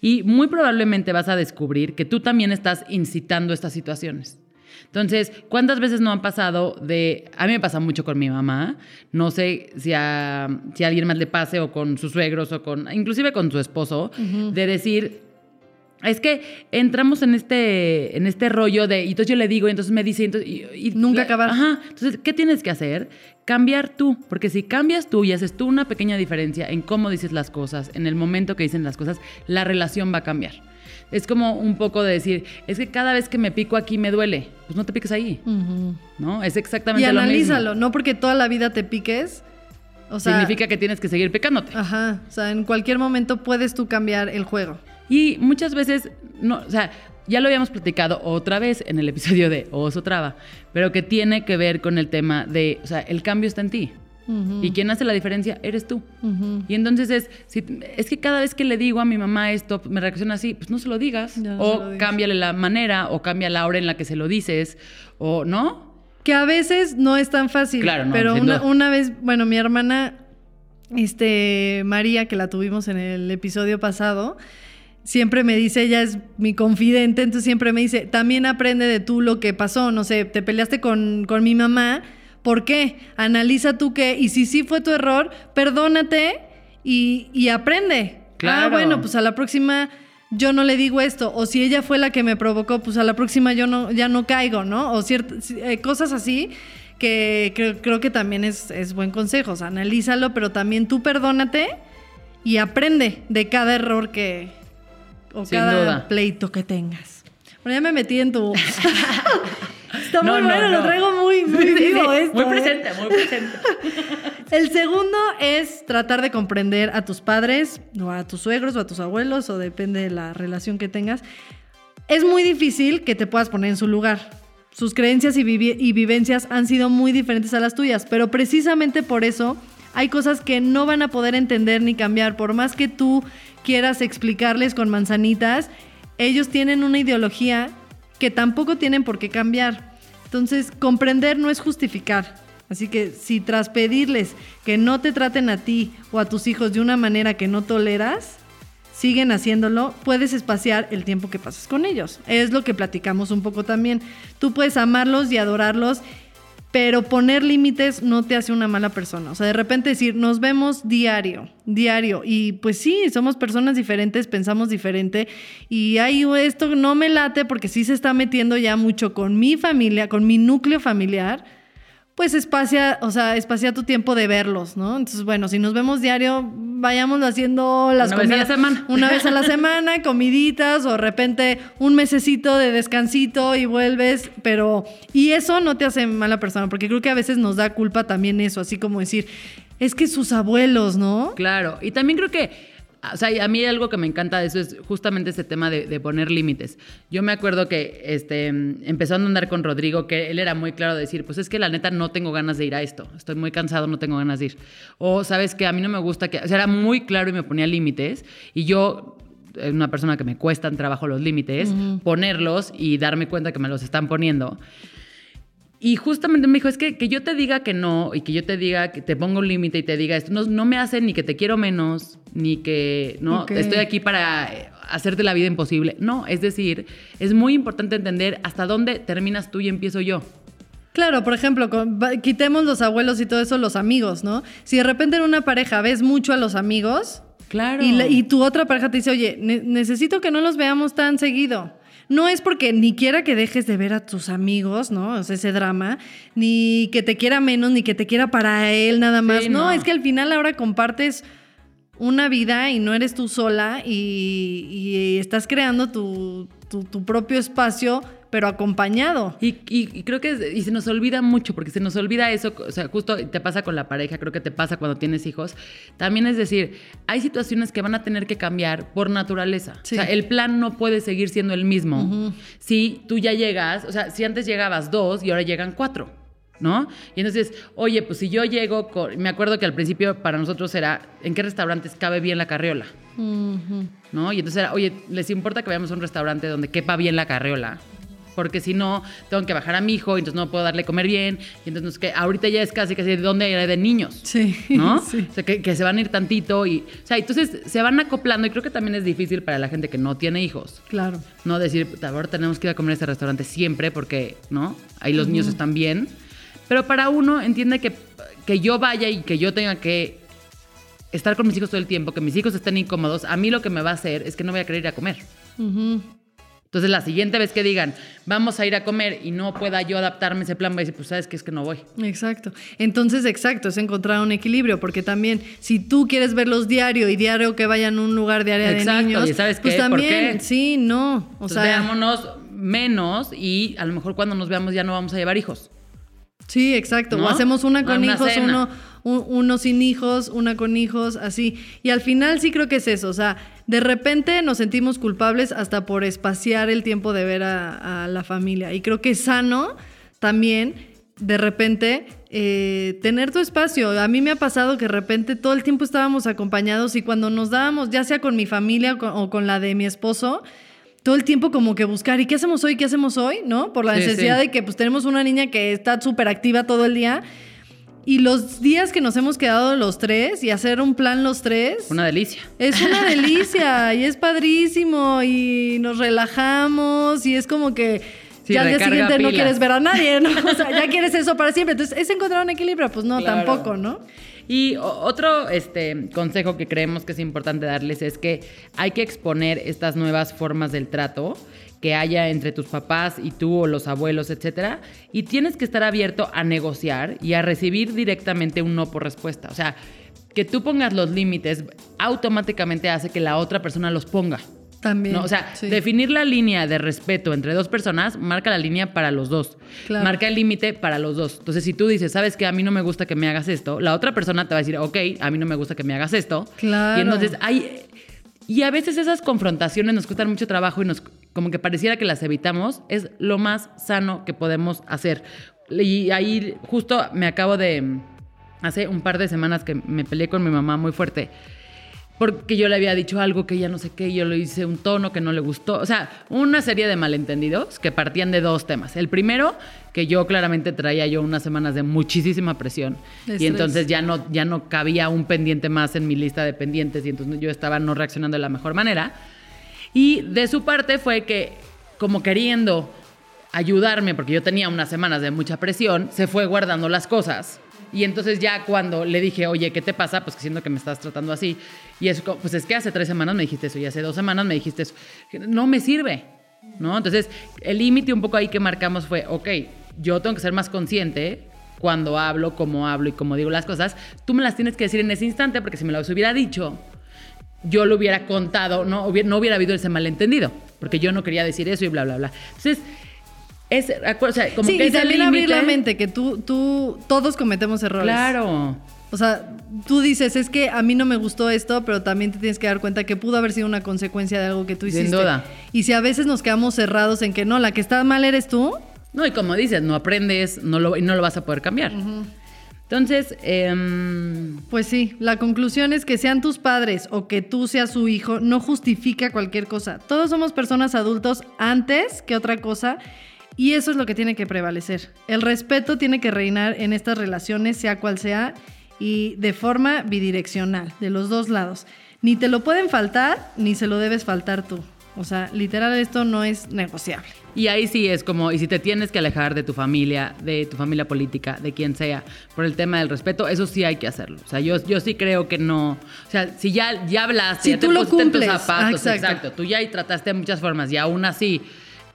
Speaker 1: Y muy probablemente vas a descubrir que tú también estás incitando estas situaciones. Entonces, ¿cuántas veces no han pasado de... A mí me pasa mucho con mi mamá, no sé si a, si a alguien más le pase o con sus suegros o con... inclusive con su esposo, de decir, es que entramos en este, en este rollo de, y entonces yo le digo, y entonces me dice, y entonces- y- y-
Speaker 2: Nunca acabar.
Speaker 1: Ajá. Entonces, ¿qué tienes que hacer? Cambiar tú, porque si cambias tú y haces tú una pequeña diferencia en cómo dices las cosas, en el momento que dicen las cosas, la relación va a cambiar. Es como un poco de decir, es que cada vez que me pico aquí me duele. Pues no te piques ahí, ¿no? Es
Speaker 2: Y
Speaker 1: exactamente lo mismo.
Speaker 2: analízalo, no porque toda la vida te piques. O sea,
Speaker 1: Significa que tienes que seguir picándote.
Speaker 2: Ajá, o sea, en cualquier momento puedes tú cambiar el juego.
Speaker 1: Y muchas veces, no, o sea, ya lo habíamos platicado otra vez en el episodio de Oso Traba, pero que tiene que ver con el tema de, o sea, el cambio está en ti. Y quien hace la diferencia eres tú. Y entonces es, si, es que cada vez que le digo a mi mamá esto, me reacciona así, pues no se lo digas.
Speaker 2: No
Speaker 1: o
Speaker 2: lo
Speaker 1: cámbiale la manera, o cambia la hora en la que se lo dices, o no.
Speaker 2: Que a veces no es tan fácil.
Speaker 1: Claro, no,
Speaker 2: Pero una, una vez, bueno, mi hermana, este, María, que la tuvimos en el episodio pasado, siempre me dice, ella es mi confidente, entonces siempre me dice, también aprende de tú lo que pasó, no sé, te peleaste con, con mi mamá, ¿por qué? Analiza tú qué, y si sí fue tu error, perdónate y, y aprende. Ah,
Speaker 1: Claro.
Speaker 2: bueno, pues a la próxima yo no le digo esto, o si ella fue la que me provocó, pues a la próxima yo no, ya no caigo, ¿no? O ciertas eh, cosas así que creo, creo que también es, es buen consejo, o sea, analízalo, pero también tú perdónate y aprende de cada error que, o
Speaker 1: Sin
Speaker 2: cada
Speaker 1: duda.
Speaker 2: pleito que tengas. Bueno, ya me metí en tu... Está muy
Speaker 1: no,
Speaker 2: bueno,
Speaker 1: no.
Speaker 2: lo traigo muy, muy
Speaker 1: Sí,
Speaker 2: vivo
Speaker 1: sí,
Speaker 2: esto.
Speaker 1: Muy
Speaker 2: ¿eh?
Speaker 1: presente, muy presente.
Speaker 2: El segundo es tratar de comprender a tus padres, o a tus suegros, o a tus abuelos, o depende de la relación que tengas. Es muy difícil que te puedas poner en su lugar. Sus creencias y, vivi- y vivencias han sido muy diferentes a las tuyas, pero precisamente por eso hay cosas que no van a poder entender ni cambiar. Por más que tú quieras explicarles con manzanitas, ellos tienen una ideología que tampoco tienen por qué cambiar. Entonces, comprender no es justificar. Así que si tras pedirles que no te traten a ti o a tus hijos de una manera que no toleras, siguen haciéndolo, puedes espaciar el tiempo que pasas con ellos. Es lo que platicamos un poco también. Tú puedes amarlos y adorarlos, pero poner límites no te hace una mala persona. O sea, de repente decir, nos vemos diario, diario. Y pues sí, somos personas diferentes, pensamos diferente. Y ahí esto no me late porque sí se está metiendo ya mucho con mi familia, con mi núcleo familiar pues espacia, o sea, espacia tu tiempo de verlos, ¿no? Entonces, bueno, si nos vemos diario, vayamos haciendo las
Speaker 1: Una vez a la
Speaker 2: comidas-
Speaker 1: semana.
Speaker 2: Una vez a la semana, comiditas, o de repente un mesecito de descansito y vuelves, pero. Y eso no te hace mala persona, porque creo que a veces nos da culpa también eso, así como decir, es que sus abuelos, ¿no?
Speaker 1: Claro, y también creo que, o sea, a mí algo que me encanta de eso es justamente este tema de, de poner límites. Yo me acuerdo que este, empezando a andar con Rodrigo, que él era muy claro de decir, pues es que la neta no tengo ganas de ir a esto, estoy muy cansado, no tengo ganas de ir. O sabes que a mí no me gusta que, o sea, era muy claro y me ponía límites, y yo es una persona que me cuestan trabajo los límites, ponerlos y darme cuenta que me los están poniendo. Y justamente me dijo, es que que yo te diga que no y que yo te diga que te pongo un límite y te diga esto, no, no me hace ni que te quiero menos, ni que, no,
Speaker 2: Ok.
Speaker 1: estoy aquí para eh, hacerte la vida imposible. No, es decir, es muy importante entender hasta dónde terminas tú y empiezo yo.
Speaker 2: Claro, por ejemplo, quitemos los abuelos y todo eso, los amigos, ¿no? Si de repente en una pareja ves mucho a los amigos,
Speaker 1: Claro.
Speaker 2: Y, la- y tu otra pareja te dice, oye, ne- necesito que no los veamos tan seguido. No es porque ni quiera que dejes de ver a tus amigos, ¿no? O sea, ese drama, ni que te quiera menos, ni que te quiera para él nada más.
Speaker 1: Sí,
Speaker 2: no,
Speaker 1: no.
Speaker 2: es que al final ahora compartes una vida y no eres tú sola y, y estás creando tu, tu- tu propio espacio, pero acompañado.
Speaker 1: Y, y- y creo que es- y se nos olvida mucho, porque se nos olvida eso, o sea, justo te pasa con la pareja, creo que te pasa cuando tienes hijos. También es decir, hay situaciones que van a tener que cambiar por naturaleza.
Speaker 2: Sí.
Speaker 1: O sea, el plan no puede seguir siendo el mismo si tú ya llegas, o sea, si antes llegabas dos y ahora llegan cuatro. ¿No? Y entonces, oye, pues si yo llego, con- me acuerdo que al principio para nosotros era, ¿en qué restaurantes cabe bien la carriola? ¿No? Y entonces era, oye, ¿les importa que vayamos a un restaurante donde quepa bien la carriola? Porque si no, tengo que bajar a mi hijo, y entonces no puedo darle comer bien, y entonces que ahorita ya es casi casi de dónde hay de niños.
Speaker 2: Sí.
Speaker 1: ¿No?
Speaker 2: Sí.
Speaker 1: O sea, que, que se van a ir tantito y, o sea, entonces se van acoplando y creo que también es difícil para la gente que no tiene hijos.
Speaker 2: Claro.
Speaker 1: No decir, "Puta, ahora tenemos que ir a comer a este restaurante siempre porque, ¿no? Ahí los niños están bien. Pero para uno entiende que, que yo vaya y que yo tenga que estar con mis hijos todo el tiempo, que mis hijos estén incómodos, a mí lo que me va a hacer es que no voy a querer ir a comer.
Speaker 2: Ujú.
Speaker 1: Entonces la siguiente vez que digan, vamos a ir a comer y no pueda yo adaptarme a ese plan, voy a decir, pues sabes que es que no voy.
Speaker 2: Exacto. Entonces, exacto, es encontrar un equilibrio, porque también si tú quieres verlos diario y diario que vayan a un lugar de área
Speaker 1: Exacto,
Speaker 2: de niños,
Speaker 1: ¿y sabes
Speaker 2: pues
Speaker 1: qué? ¿Por
Speaker 2: también,
Speaker 1: qué?
Speaker 2: sí, no, o
Speaker 1: Entonces
Speaker 2: sea,
Speaker 1: veámonos menos y a lo mejor cuando nos veamos ya no vamos a llevar hijos.
Speaker 2: sí, exacto,
Speaker 1: ¿No?
Speaker 2: o hacemos una con
Speaker 1: Una
Speaker 2: hijos,
Speaker 1: cena.
Speaker 2: uno, un- uno sin hijos, una con hijos, así. Y al final sí creo que es eso, o sea, de repente nos sentimos culpables hasta por espaciar el tiempo de ver a, a la familia. Y creo que es sano también de repente eh, tener tu espacio. A mí me ha pasado que de repente todo el tiempo estábamos acompañados y cuando nos dábamos, ya sea con mi familia o con, o con la de mi esposo, todo el tiempo como que buscar, ¿y qué hacemos hoy? ¿Qué hacemos hoy? ¿No? Por la
Speaker 1: Sí,
Speaker 2: necesidad
Speaker 1: sí.
Speaker 2: de que pues tenemos una niña que está súper activa todo el día. Y los días que nos hemos quedado los tres y hacer un plan los tres.
Speaker 1: Una delicia.
Speaker 2: Es una delicia y es padrísimo y nos relajamos y es como que
Speaker 1: Sí,
Speaker 2: ya al día siguiente no quieres ver a nadie, ¿no? O sea, ya quieres eso para siempre. Entonces, ¿es encontrar un equilibrio? Pues no,
Speaker 1: Claro.
Speaker 2: tampoco, ¿no?
Speaker 1: Y otro este, consejo que creemos que es importante darles es que hay que exponer estas nuevas formas del trato que haya entre tus papás y tú o los abuelos, etcétera, y tienes que estar abierto a negociar y a recibir directamente un no por respuesta. O sea, que tú pongas los límites automáticamente hace que la otra persona los ponga.
Speaker 2: También.
Speaker 1: ¿no? O sea,
Speaker 2: sí.
Speaker 1: definir la línea de respeto entre dos personas marca la línea para los dos.
Speaker 2: Claro.
Speaker 1: Marca el límite para los dos. Entonces, si tú dices, sabes que a mí no me gusta que me hagas esto, la otra persona te va a decir, ok, a mí no me gusta que me hagas esto.
Speaker 2: Claro.
Speaker 1: Y entonces hay. Y a veces esas confrontaciones nos cuestan mucho trabajo y nos como que pareciera que las evitamos. Es lo más sano que podemos hacer. Y ahí justo me acabo de. Hace un par de semanas que me peleé con mi mamá muy fuerte porque yo le había dicho algo que ella no sé qué, y yo le hice un tono que no le gustó. O sea, una serie de malentendidos que partían de dos temas. El primero, que yo claramente traía yo unas semanas de muchísima presión. Y entonces ya no, ya no cabía un pendiente más en mi lista de pendientes, y entonces yo estaba no reaccionando de la mejor manera. Y de su parte fue que, como queriendo ayudarme, porque yo tenía unas semanas de mucha presión, se fue guardando las cosas. Y entonces ya cuando le dije, oye, ¿qué te pasa? Pues que siento que me estás tratando así. Y es pues es que hace tres semanas me dijiste eso y hace dos semanas me dijiste eso. No me sirve, ¿no? Entonces el límite un poco ahí que marcamos fue, ok, yo tengo que ser más consciente cuando hablo, cómo hablo y cómo digo las cosas. Tú me las tienes que decir en ese instante porque si me las hubiera dicho, yo lo hubiera contado, no hubiera, no hubiera habido ese malentendido, porque yo no quería decir eso y bla, bla, bla. Entonces, es, o sea, como
Speaker 2: sí,
Speaker 1: que
Speaker 2: y también abrir la mente, que tú, tú, todos cometemos errores.
Speaker 1: Claro.
Speaker 2: O sea, tú dices, es que a mí no me gustó esto, pero también te tienes que dar cuenta que pudo haber sido una consecuencia de algo que tú
Speaker 1: Sin
Speaker 2: hiciste.
Speaker 1: duda.
Speaker 2: Y si a veces nos quedamos cerrados en que no, la que está mal eres tú,
Speaker 1: No, y como dices, no aprendes, no lo, y no lo vas a poder cambiar. Entonces, em,
Speaker 2: pues sí, la conclusión es que sean tus padres o que tú seas su hijo, no justifica cualquier cosa. Todos somos personas adultos antes que otra cosa. Y eso es lo que tiene que prevalecer. El respeto tiene que reinar en estas relaciones, sea cual sea, y de forma bidireccional, de los dos lados. Ni te lo pueden faltar, ni se lo debes faltar tú. O sea, literal, esto no es negociable.
Speaker 1: y ahí sí es como, y si te tienes que alejar de tu familia, de tu familia política, de quien sea, por el tema del respeto, eso sí hay que hacerlo. O sea, yo, yo sí creo que no. O sea, si ya, ya hablaste,
Speaker 2: Si
Speaker 1: ya te
Speaker 2: tú lo
Speaker 1: pusiste en tus
Speaker 2: cumples.
Speaker 1: zapatos,
Speaker 2: Ah,
Speaker 1: exacto.
Speaker 2: exacto.
Speaker 1: Tú ya y trataste de muchas formas, y aún así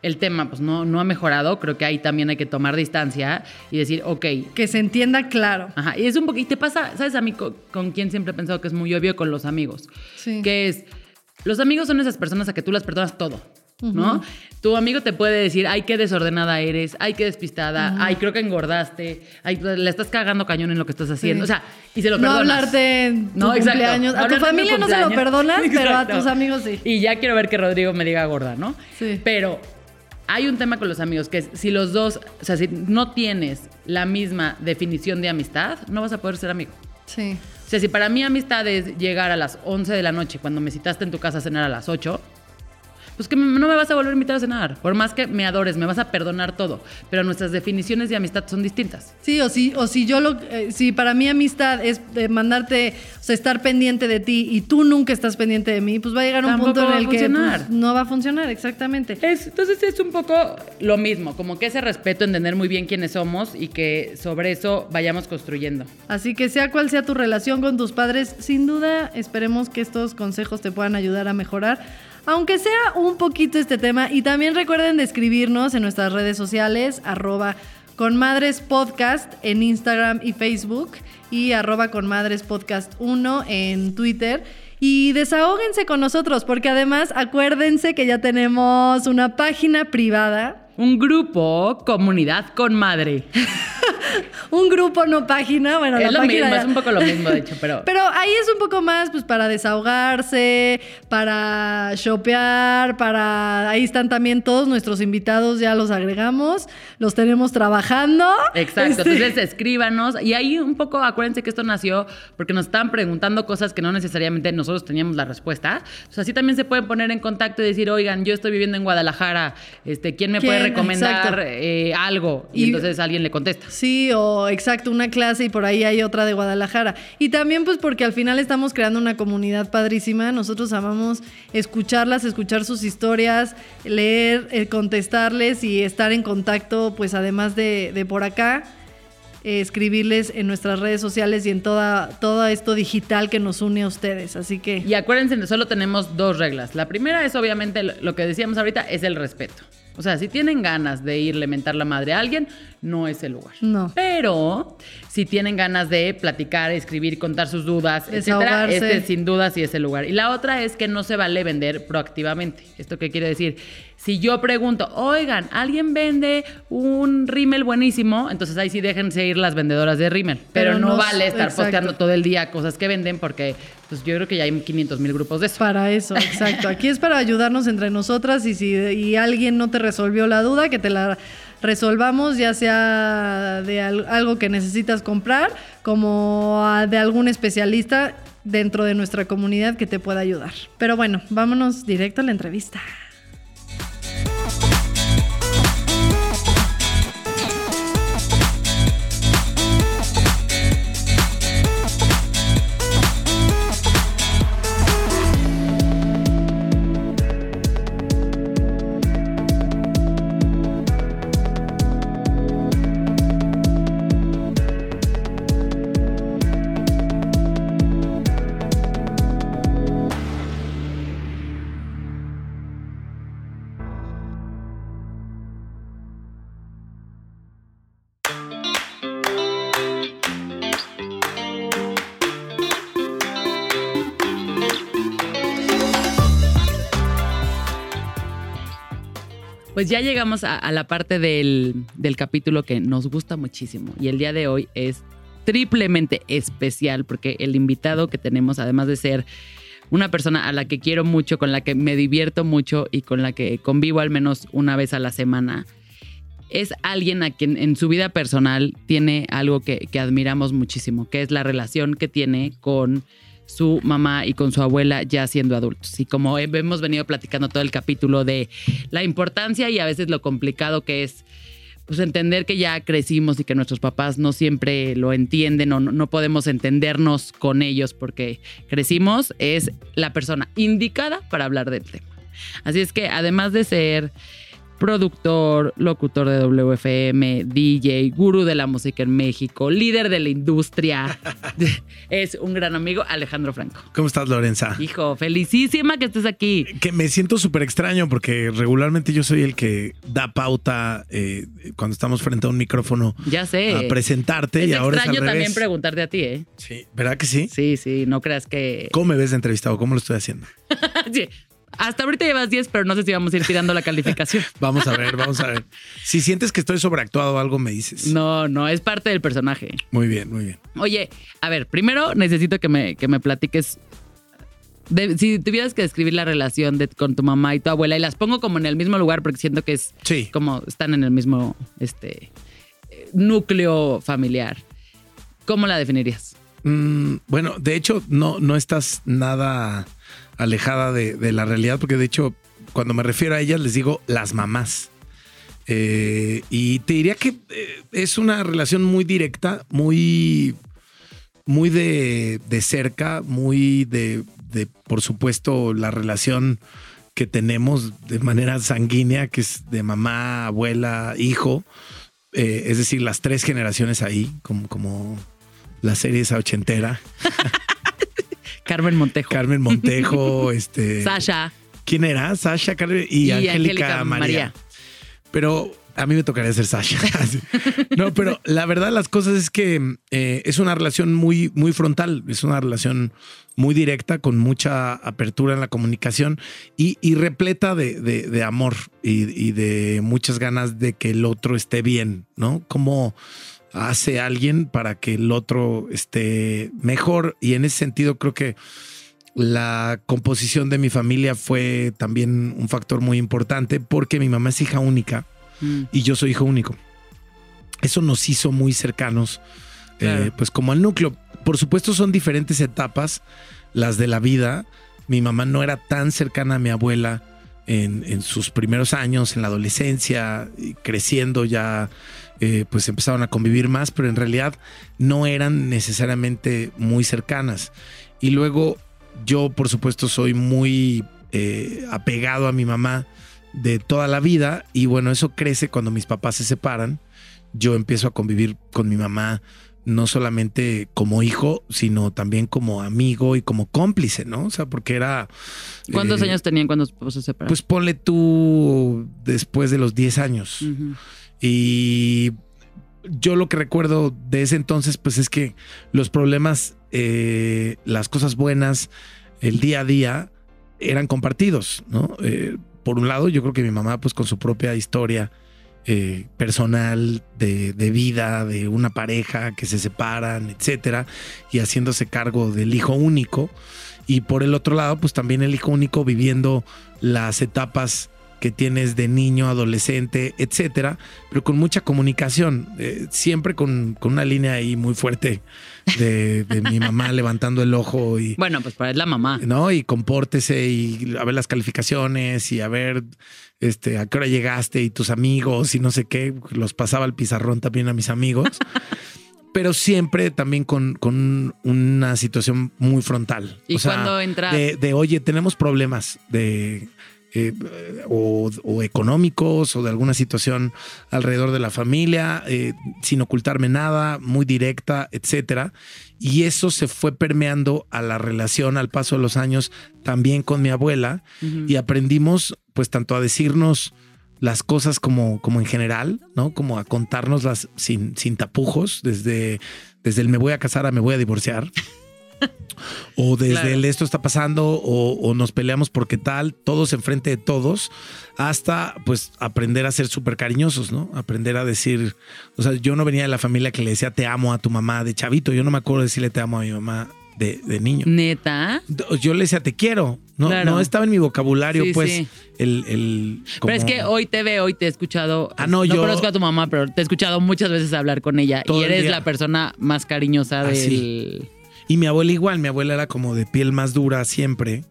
Speaker 1: el tema pues no, no ha mejorado, creo que ahí también hay que tomar distancia y decir, ok,
Speaker 2: Que se entienda claro.
Speaker 1: Ajá, y es un poquito, y te pasa, ¿sabes a mí co- con, quién siempre he pensado que es muy obvio? Con los amigos.
Speaker 2: Sí.
Speaker 1: Que es, los amigos son esas personas a que tú las perdonas todo, ¿no? Tu amigo te puede decir, ay, qué desordenada eres, ay, qué despistada, ay, creo que engordaste, ay, le estás cagando cañón en lo que estás haciendo. O sea, y se lo
Speaker 2: no
Speaker 1: perdonas.
Speaker 2: hablarte en tu
Speaker 1: No,
Speaker 2: cumpleaños. A tu
Speaker 1: Hablarte
Speaker 2: familia no se lo perdonas, pero a tus amigos sí.
Speaker 1: Y ya quiero ver que Rodrigo me diga gorda, ¿no?
Speaker 2: Sí.
Speaker 1: Pero hay un tema con los amigos que es si los dos, o sea, si no tienes la misma definición de amistad, no vas a poder ser amigo.
Speaker 2: Sí.
Speaker 1: Si para mí amistad es llegar a las 11 de la noche cuando me citaste en tu casa a cenar a las 8, pues que no me vas a volver a invitar a cenar. Por más que me adores, me vas a perdonar todo. Pero nuestras definiciones de amistad son distintas.
Speaker 2: Sí, o si, o si yo lo, eh, si para mí amistad es de mandarte, o sea, estar pendiente de ti y tú nunca estás pendiente de mí, pues va a llegar un
Speaker 1: Tampoco
Speaker 2: punto en el que
Speaker 1: funcionar.
Speaker 2: pues, no va a funcionar, exactamente.
Speaker 1: Es- entonces es un poco lo mismo, como que ese respeto, entender muy bien quiénes somos y que sobre eso vayamos construyendo.
Speaker 2: Así que sea cual sea tu relación con tus padres, sin duda esperemos que estos consejos te puedan ayudar a mejorar, aunque sea un poquito este tema. Y también recuerden de escribirnos en nuestras redes sociales, arroba conmadrespodcast en Instagram y Facebook y arroba conmadrespodcast 1 en Twitter. Y desahóguense con nosotros, porque además acuérdense que ya tenemos una página privada
Speaker 1: Un grupo, comunidad con madre.
Speaker 2: un grupo, no página. Bueno,
Speaker 1: es
Speaker 2: la
Speaker 1: lo
Speaker 2: página
Speaker 1: mismo,
Speaker 2: ya-
Speaker 1: es un poco lo mismo, de hecho, pero...
Speaker 2: Pero ahí es un poco más pues para desahogarse, para shopear, para ahí están también todos nuestros invitados, ya los agregamos, los tenemos trabajando.
Speaker 1: Exacto,
Speaker 2: Este,
Speaker 1: entonces escríbanos y ahí un poco acuérdense que esto nació porque nos estaban preguntando cosas que no necesariamente nosotros teníamos la respuesta. Sea, así también se pueden poner en contacto y decir, oigan, yo estoy viviendo en Guadalajara, este, ¿quién me puede recomendar eh, algo? Y,
Speaker 2: Y-
Speaker 1: entonces alguien le contesta.
Speaker 2: Sí, o exacto, una clase y por ahí hay otra de Guadalajara. Y también pues porque al final estamos creando una comunidad padrísima. Nosotros amamos escucharlas, escuchar sus historias, leer, eh, contestarles y estar en contacto pues además de, de por acá. eh, escribirles en nuestras redes sociales y en toda, todo esto digital que nos une a ustedes. Así que
Speaker 1: Y acuérdense, solo tenemos dos reglas. La primera es obviamente lo que decíamos ahorita, es el respeto. O sea, si tienen ganas de irle mentar la madre a alguien, no es el lugar.
Speaker 2: No.
Speaker 1: Pero si tienen ganas de platicar, escribir, contar sus dudas, etcétera, este sin duda sí es el lugar. Y la otra es que no se vale vender proactivamente. ¿Esto qué quiere decir? Si yo pregunto, oigan, ¿alguien vende un rímel buenísimo? Entonces ahí sí déjense ir las vendedoras de rímel. Pero,
Speaker 2: Pero
Speaker 1: no, vale estar
Speaker 2: exacto.
Speaker 1: posteando todo el día cosas que venden porque pues yo creo que ya hay 500 mil grupos de eso.
Speaker 2: Para eso, exacto. Aquí es para ayudarnos entre nosotras y si y alguien no te resolvió la duda, que te la resolvamos, ya sea de al- algo que necesitas comprar, como de algún especialista dentro de nuestra comunidad que te pueda ayudar. Pero bueno, vámonos directo a la entrevista.
Speaker 1: Pues ya llegamos a, la parte del, del capítulo que nos gusta muchísimo. Y el día de hoy es triplemente especial porque el invitado que tenemos, además de ser una persona a la que quiero mucho, con la que me divierto mucho y con la que convivo al menos una vez a la semana, es alguien a quien en su vida personal tiene algo que, que admiramos muchísimo, que es la relación que tiene con su mamá y con su abuela ya siendo adultos. Y como hemos venido platicando todo el capítulo de la importancia y a veces lo complicado que es pues entender que ya crecimos y que nuestros papás no siempre lo entienden o no, no podemos entendernos con ellos porque crecimos, es la persona indicada para hablar del tema. Así es que además de ser productor, locutor de WFM, DJ, gurú de la música en México, líder de la industria. es un gran amigo, Alejandro Franco.
Speaker 5: ¿Cómo estás, Lorenza?
Speaker 1: Hijo, felicísima que estés aquí.
Speaker 5: Que me siento súper extraño porque regularmente yo soy el que da pauta eh, cuando estamos frente a un micrófono
Speaker 1: Ya sé.
Speaker 5: a presentarte
Speaker 1: es
Speaker 5: y ahora es
Speaker 1: extraño también preguntarte a ti, ¿eh?
Speaker 5: Sí, ¿verdad que sí?
Speaker 1: Sí, sí, no creas que...
Speaker 5: ¿Cómo me ves de entrevistado? ¿Cómo lo estoy haciendo?
Speaker 1: Sí, Hasta ahorita llevas 10, pero no sé si vamos a ir tirando la calificación.
Speaker 5: Vamos a ver, vamos a ver. Si sientes que estoy sobreactuado o algo, me dices.
Speaker 1: No, no, es parte del personaje.
Speaker 5: Muy bien, muy bien.
Speaker 1: Oye, a ver, primero necesito que me, que me platiques. de- si tuvieras que describir la relación de, con tu mamá y tu abuela, y las pongo como en el mismo lugar porque siento que es
Speaker 5: Sí.
Speaker 1: como están en el mismo este, núcleo familiar. ¿Cómo la definirías?
Speaker 5: Mm, bueno, de hecho, no, no estás nada alejada de, la realidad, porque de hecho, cuando me refiero a ellas les digo las mamás. Eh, y te diría que eh, es una relación muy directa, muy, muy de, de cerca, muy de, de, por supuesto, la relación que tenemos de manera sanguínea, que es de mamá, abuela, hijo. Eh, es decir, las tres generaciones ahí, como, como la serie esa ochentera.
Speaker 1: Carmen Montejo.
Speaker 5: Carmen Montejo, este.
Speaker 1: Sasha.
Speaker 5: ¿Quién era? Sasha, Carmen y,
Speaker 1: Y
Speaker 5: Angélica María.
Speaker 1: María.
Speaker 5: Pero a mí me tocaría ser Sasha. no, pero la verdad de las cosas es que eh, es una relación muy, muy frontal, es una relación muy directa, con mucha apertura en la comunicación y, y repleta de, de- de amor y, y de muchas ganas de que el otro esté bien, ¿no? Como hace alguien para que el otro esté mejor y en ese sentido creo que la composición de mi familia fue también un factor muy importante porque mi mamá es hija única
Speaker 1: Mm.
Speaker 5: y yo soy hijo único. Eso nos hizo muy cercanos,
Speaker 1: Claro.
Speaker 5: eh, pues como al núcleo. Por supuesto son diferentes etapas, las de la vida. Mi mamá no era tan cercana a mi abuela en, en sus primeros años, en la adolescencia, creciendo ya, eh, pues empezaron a convivir más, pero en realidad no eran necesariamente muy cercanas. Y luego yo, por supuesto, soy muy eh, apegado a mi mamá de toda la vida y bueno, eso crece cuando mis papás se separan. Yo empiezo a convivir con mi mamá no solamente como hijo, sino también como amigo y como cómplice, ¿no? O sea, porque era...
Speaker 1: ¿Cuántos
Speaker 5: eh,
Speaker 1: años tenían cuando se separaron?
Speaker 5: Pues ponle tú después de los 10 años.
Speaker 1: Ujú.
Speaker 5: Y yo lo que recuerdo de ese entonces, pues es que los problemas, eh, las cosas buenas, el día a día, eran compartidos, ¿no? Eh, por un lado, yo creo que mi mamá, pues con su propia historia eh, personal de, de vida, de una pareja que se separan, etcétera, y haciéndose cargo del hijo único. Y por el otro lado, pues también el hijo único viviendo las etapas que tienes de niño, adolescente, etcétera, pero con mucha comunicación, eh, siempre con, con una línea ahí muy fuerte de, de mi mamá levantando el ojo y,
Speaker 1: Bueno, pues para es la mamá.
Speaker 5: ¿no? Y compórtese y a ver las calificaciones y a ver este, a qué hora llegaste y tus amigos y no sé qué. Los pasaba al pizarrón también a mis amigos. Pero siempre también con, con una situación muy frontal.
Speaker 1: ¿Y
Speaker 5: O sea,
Speaker 1: cuándo entra?
Speaker 5: De, de, oye, tenemos problemas de eh, o, o económicos o de alguna situación alrededor de la familia, eh, sin ocultarme nada, muy directa, etcétera. Y eso se fue permeando a la relación al paso de los años también con mi abuela y aprendimos pues tanto a decirnos las cosas como, como en general, ¿no? Como a contárnoslas sin, sin tapujos, desde, desde el me voy a casar a me voy a divorciar. O desde
Speaker 1: Claro.
Speaker 5: el esto está pasando, o, o nos peleamos porque tal, todos enfrente de todos, hasta pues aprender a ser súper cariñosos, ¿no? Aprender a decir, o sea, yo no venía de la familia que le decía te amo a tu mamá de chavito, yo no me acuerdo de decirle te amo a mi mamá de, de niño.
Speaker 1: Neta.
Speaker 5: Yo le decía te quiero, ¿no?
Speaker 1: Claro.
Speaker 5: No estaba en mi vocabulario,
Speaker 1: Sí,
Speaker 5: pues,
Speaker 1: sí.
Speaker 5: el, el
Speaker 1: Pero es que hoy te veo, hoy te he escuchado.
Speaker 5: Ah, no, yo-
Speaker 1: conozco a tu mamá, pero te he escuchado muchas veces hablar con ella.
Speaker 5: Todo
Speaker 1: y eres la persona más cariñosa
Speaker 5: Ah,
Speaker 1: del.
Speaker 5: Y mi abuela igual, mi abuela era como de piel más dura siempre.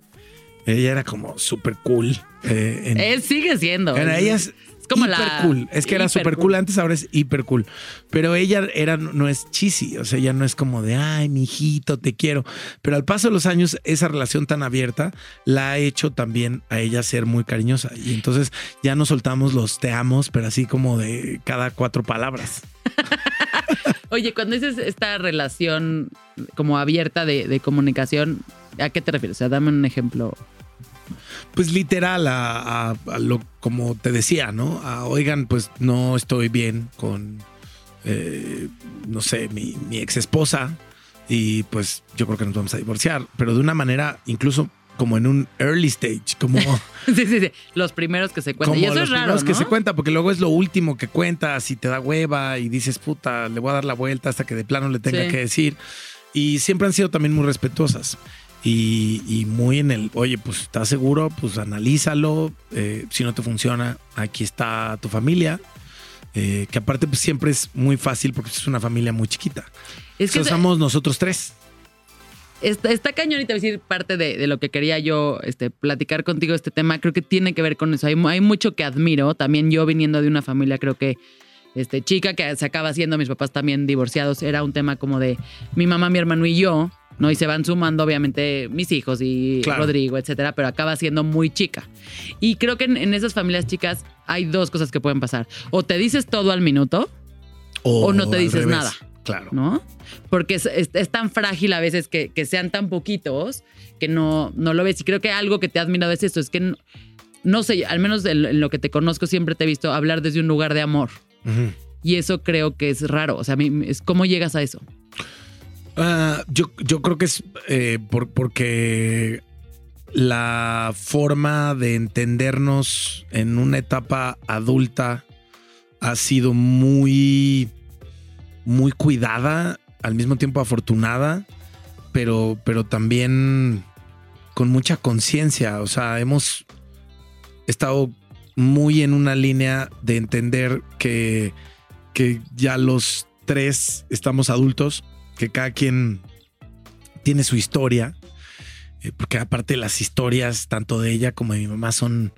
Speaker 5: Ella era como súper cool. eh, en-
Speaker 1: Eh, sigue siendo.
Speaker 5: era ella es,
Speaker 1: como
Speaker 5: hiper
Speaker 1: la-
Speaker 5: cool. Es que era súper
Speaker 1: cool.
Speaker 5: cool antes, ahora es hiper cool. Pero ella era, no es cheesy, o sea, ella no es como de, ay, mi hijito, te quiero. Pero al paso de los años, esa relación tan abierta la ha hecho también a ella ser muy cariñosa. Y entonces ya no soltamos los te amos, pero así como de cada cuatro palabras.
Speaker 1: Oye, cuando dices esta relación como abierta de, comunicación, ¿a qué te refieres? O sea, dame un ejemplo.
Speaker 5: Pues literal, a, lo como te decía, ¿no? Oigan, pues no estoy bien con, eh, no sé, mi, mi ex esposa y pues yo creo que nos vamos a divorciar, pero de una manera incluso como en un early stage, como,
Speaker 1: sí, sí, sí. Los primeros que se cuentan.
Speaker 5: como
Speaker 1: y eso
Speaker 5: los
Speaker 1: es raro.
Speaker 5: primeros que
Speaker 1: ¿no?
Speaker 5: se cuenta, porque luego es lo último que cuentas y te da hueva y dices, puta, le voy a dar la vuelta hasta que de plano le tenga
Speaker 1: Sí.
Speaker 5: que decir. Y siempre han sido también muy respetuosas. Y, y muy en el, oye, pues estás seguro, pues analízalo. eh, si no te funciona, aquí está tu familia. eh, que aparte, pues siempre es muy fácil porque es una familia muy chiquita.
Speaker 1: Es que
Speaker 5: O sea, somos nosotros tres.
Speaker 1: Está, está cañón y te voy a decir parte de, de lo que quería yo este, platicar contigo este tema. Creo que tiene que ver con eso. Hay, mu- hay mucho que admiro. También yo viniendo de una familia, creo que este, chica que se acaba siendo, mis papás también divorciados, era un tema como de mi mamá, mi hermano y yo, ¿no? Y se van sumando, obviamente, mis hijos y
Speaker 5: Claro.
Speaker 1: Rodrigo, etcétera, pero acaba siendo muy chica. Y creo que en, en esas familias chicas hay dos cosas que pueden pasar. O te dices todo al minuto, O no te dices nada.
Speaker 5: Claro.
Speaker 1: ¿no? Porque es, es- es tan frágil a veces que, que sean tan poquitos que no, no lo ves. Y creo que algo que te ha admirado es esto, es que no, no sé, al menos en, en lo que te conozco siempre te he visto hablar desde un lugar de amor. Y eso creo que es raro. O sea, a mí es cómo llegas a eso.
Speaker 5: Ah, yo, yo creo que es eh, por- porque la forma de entendernos en una etapa adulta ha sido muy, muy cuidada, al mismo tiempo afortunada, pero, pero también con mucha conciencia. O sea, hemos estado muy en una línea de entender que, que ya los tres estamos adultos, que cada quien tiene su historia, eh, porque aparte las historias, tanto de ella como de mi mamá, son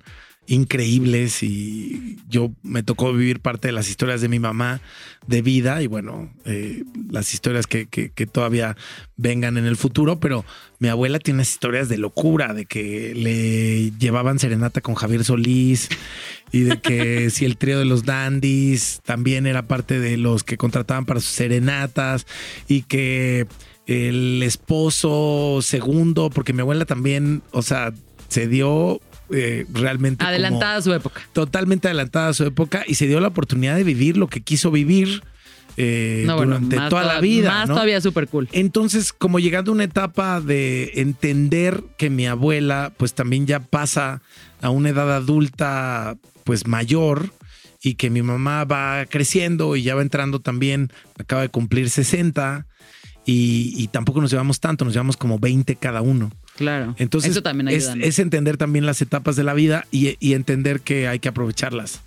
Speaker 5: increíbles y yo me tocó vivir parte de las historias de mi mamá de vida y bueno, eh, las historias que, que- que todavía vengan en el futuro, pero mi abuela tiene unas historias de locura, de que le llevaban serenata con Javier Solís y de que si el trío de los dandies también era parte de los que contrataban para sus serenatas y que el esposo segundo, porque mi abuela también, o sea, se dio eh, realmente
Speaker 1: Adelantada a su época.
Speaker 5: totalmente adelantada a su época y se dio la oportunidad de vivir lo que quiso vivir eh,
Speaker 1: No,
Speaker 5: durante toda la vida.
Speaker 1: Más
Speaker 5: ¿no?
Speaker 1: todavía súper cool.
Speaker 5: Entonces, como llegando a una etapa de entender que mi abuela, pues también ya pasa a una edad adulta, pues mayor, y que mi mamá va creciendo y ya va entrando también, acaba de cumplir 60, y, y tampoco nos llevamos tanto, nos llevamos como 20 cada uno.
Speaker 1: Claro.
Speaker 5: Entonces,
Speaker 1: eso también
Speaker 5: es,
Speaker 1: ayuda. ¿no?
Speaker 5: es entender también las etapas de la vida y, y entender que hay que aprovecharlas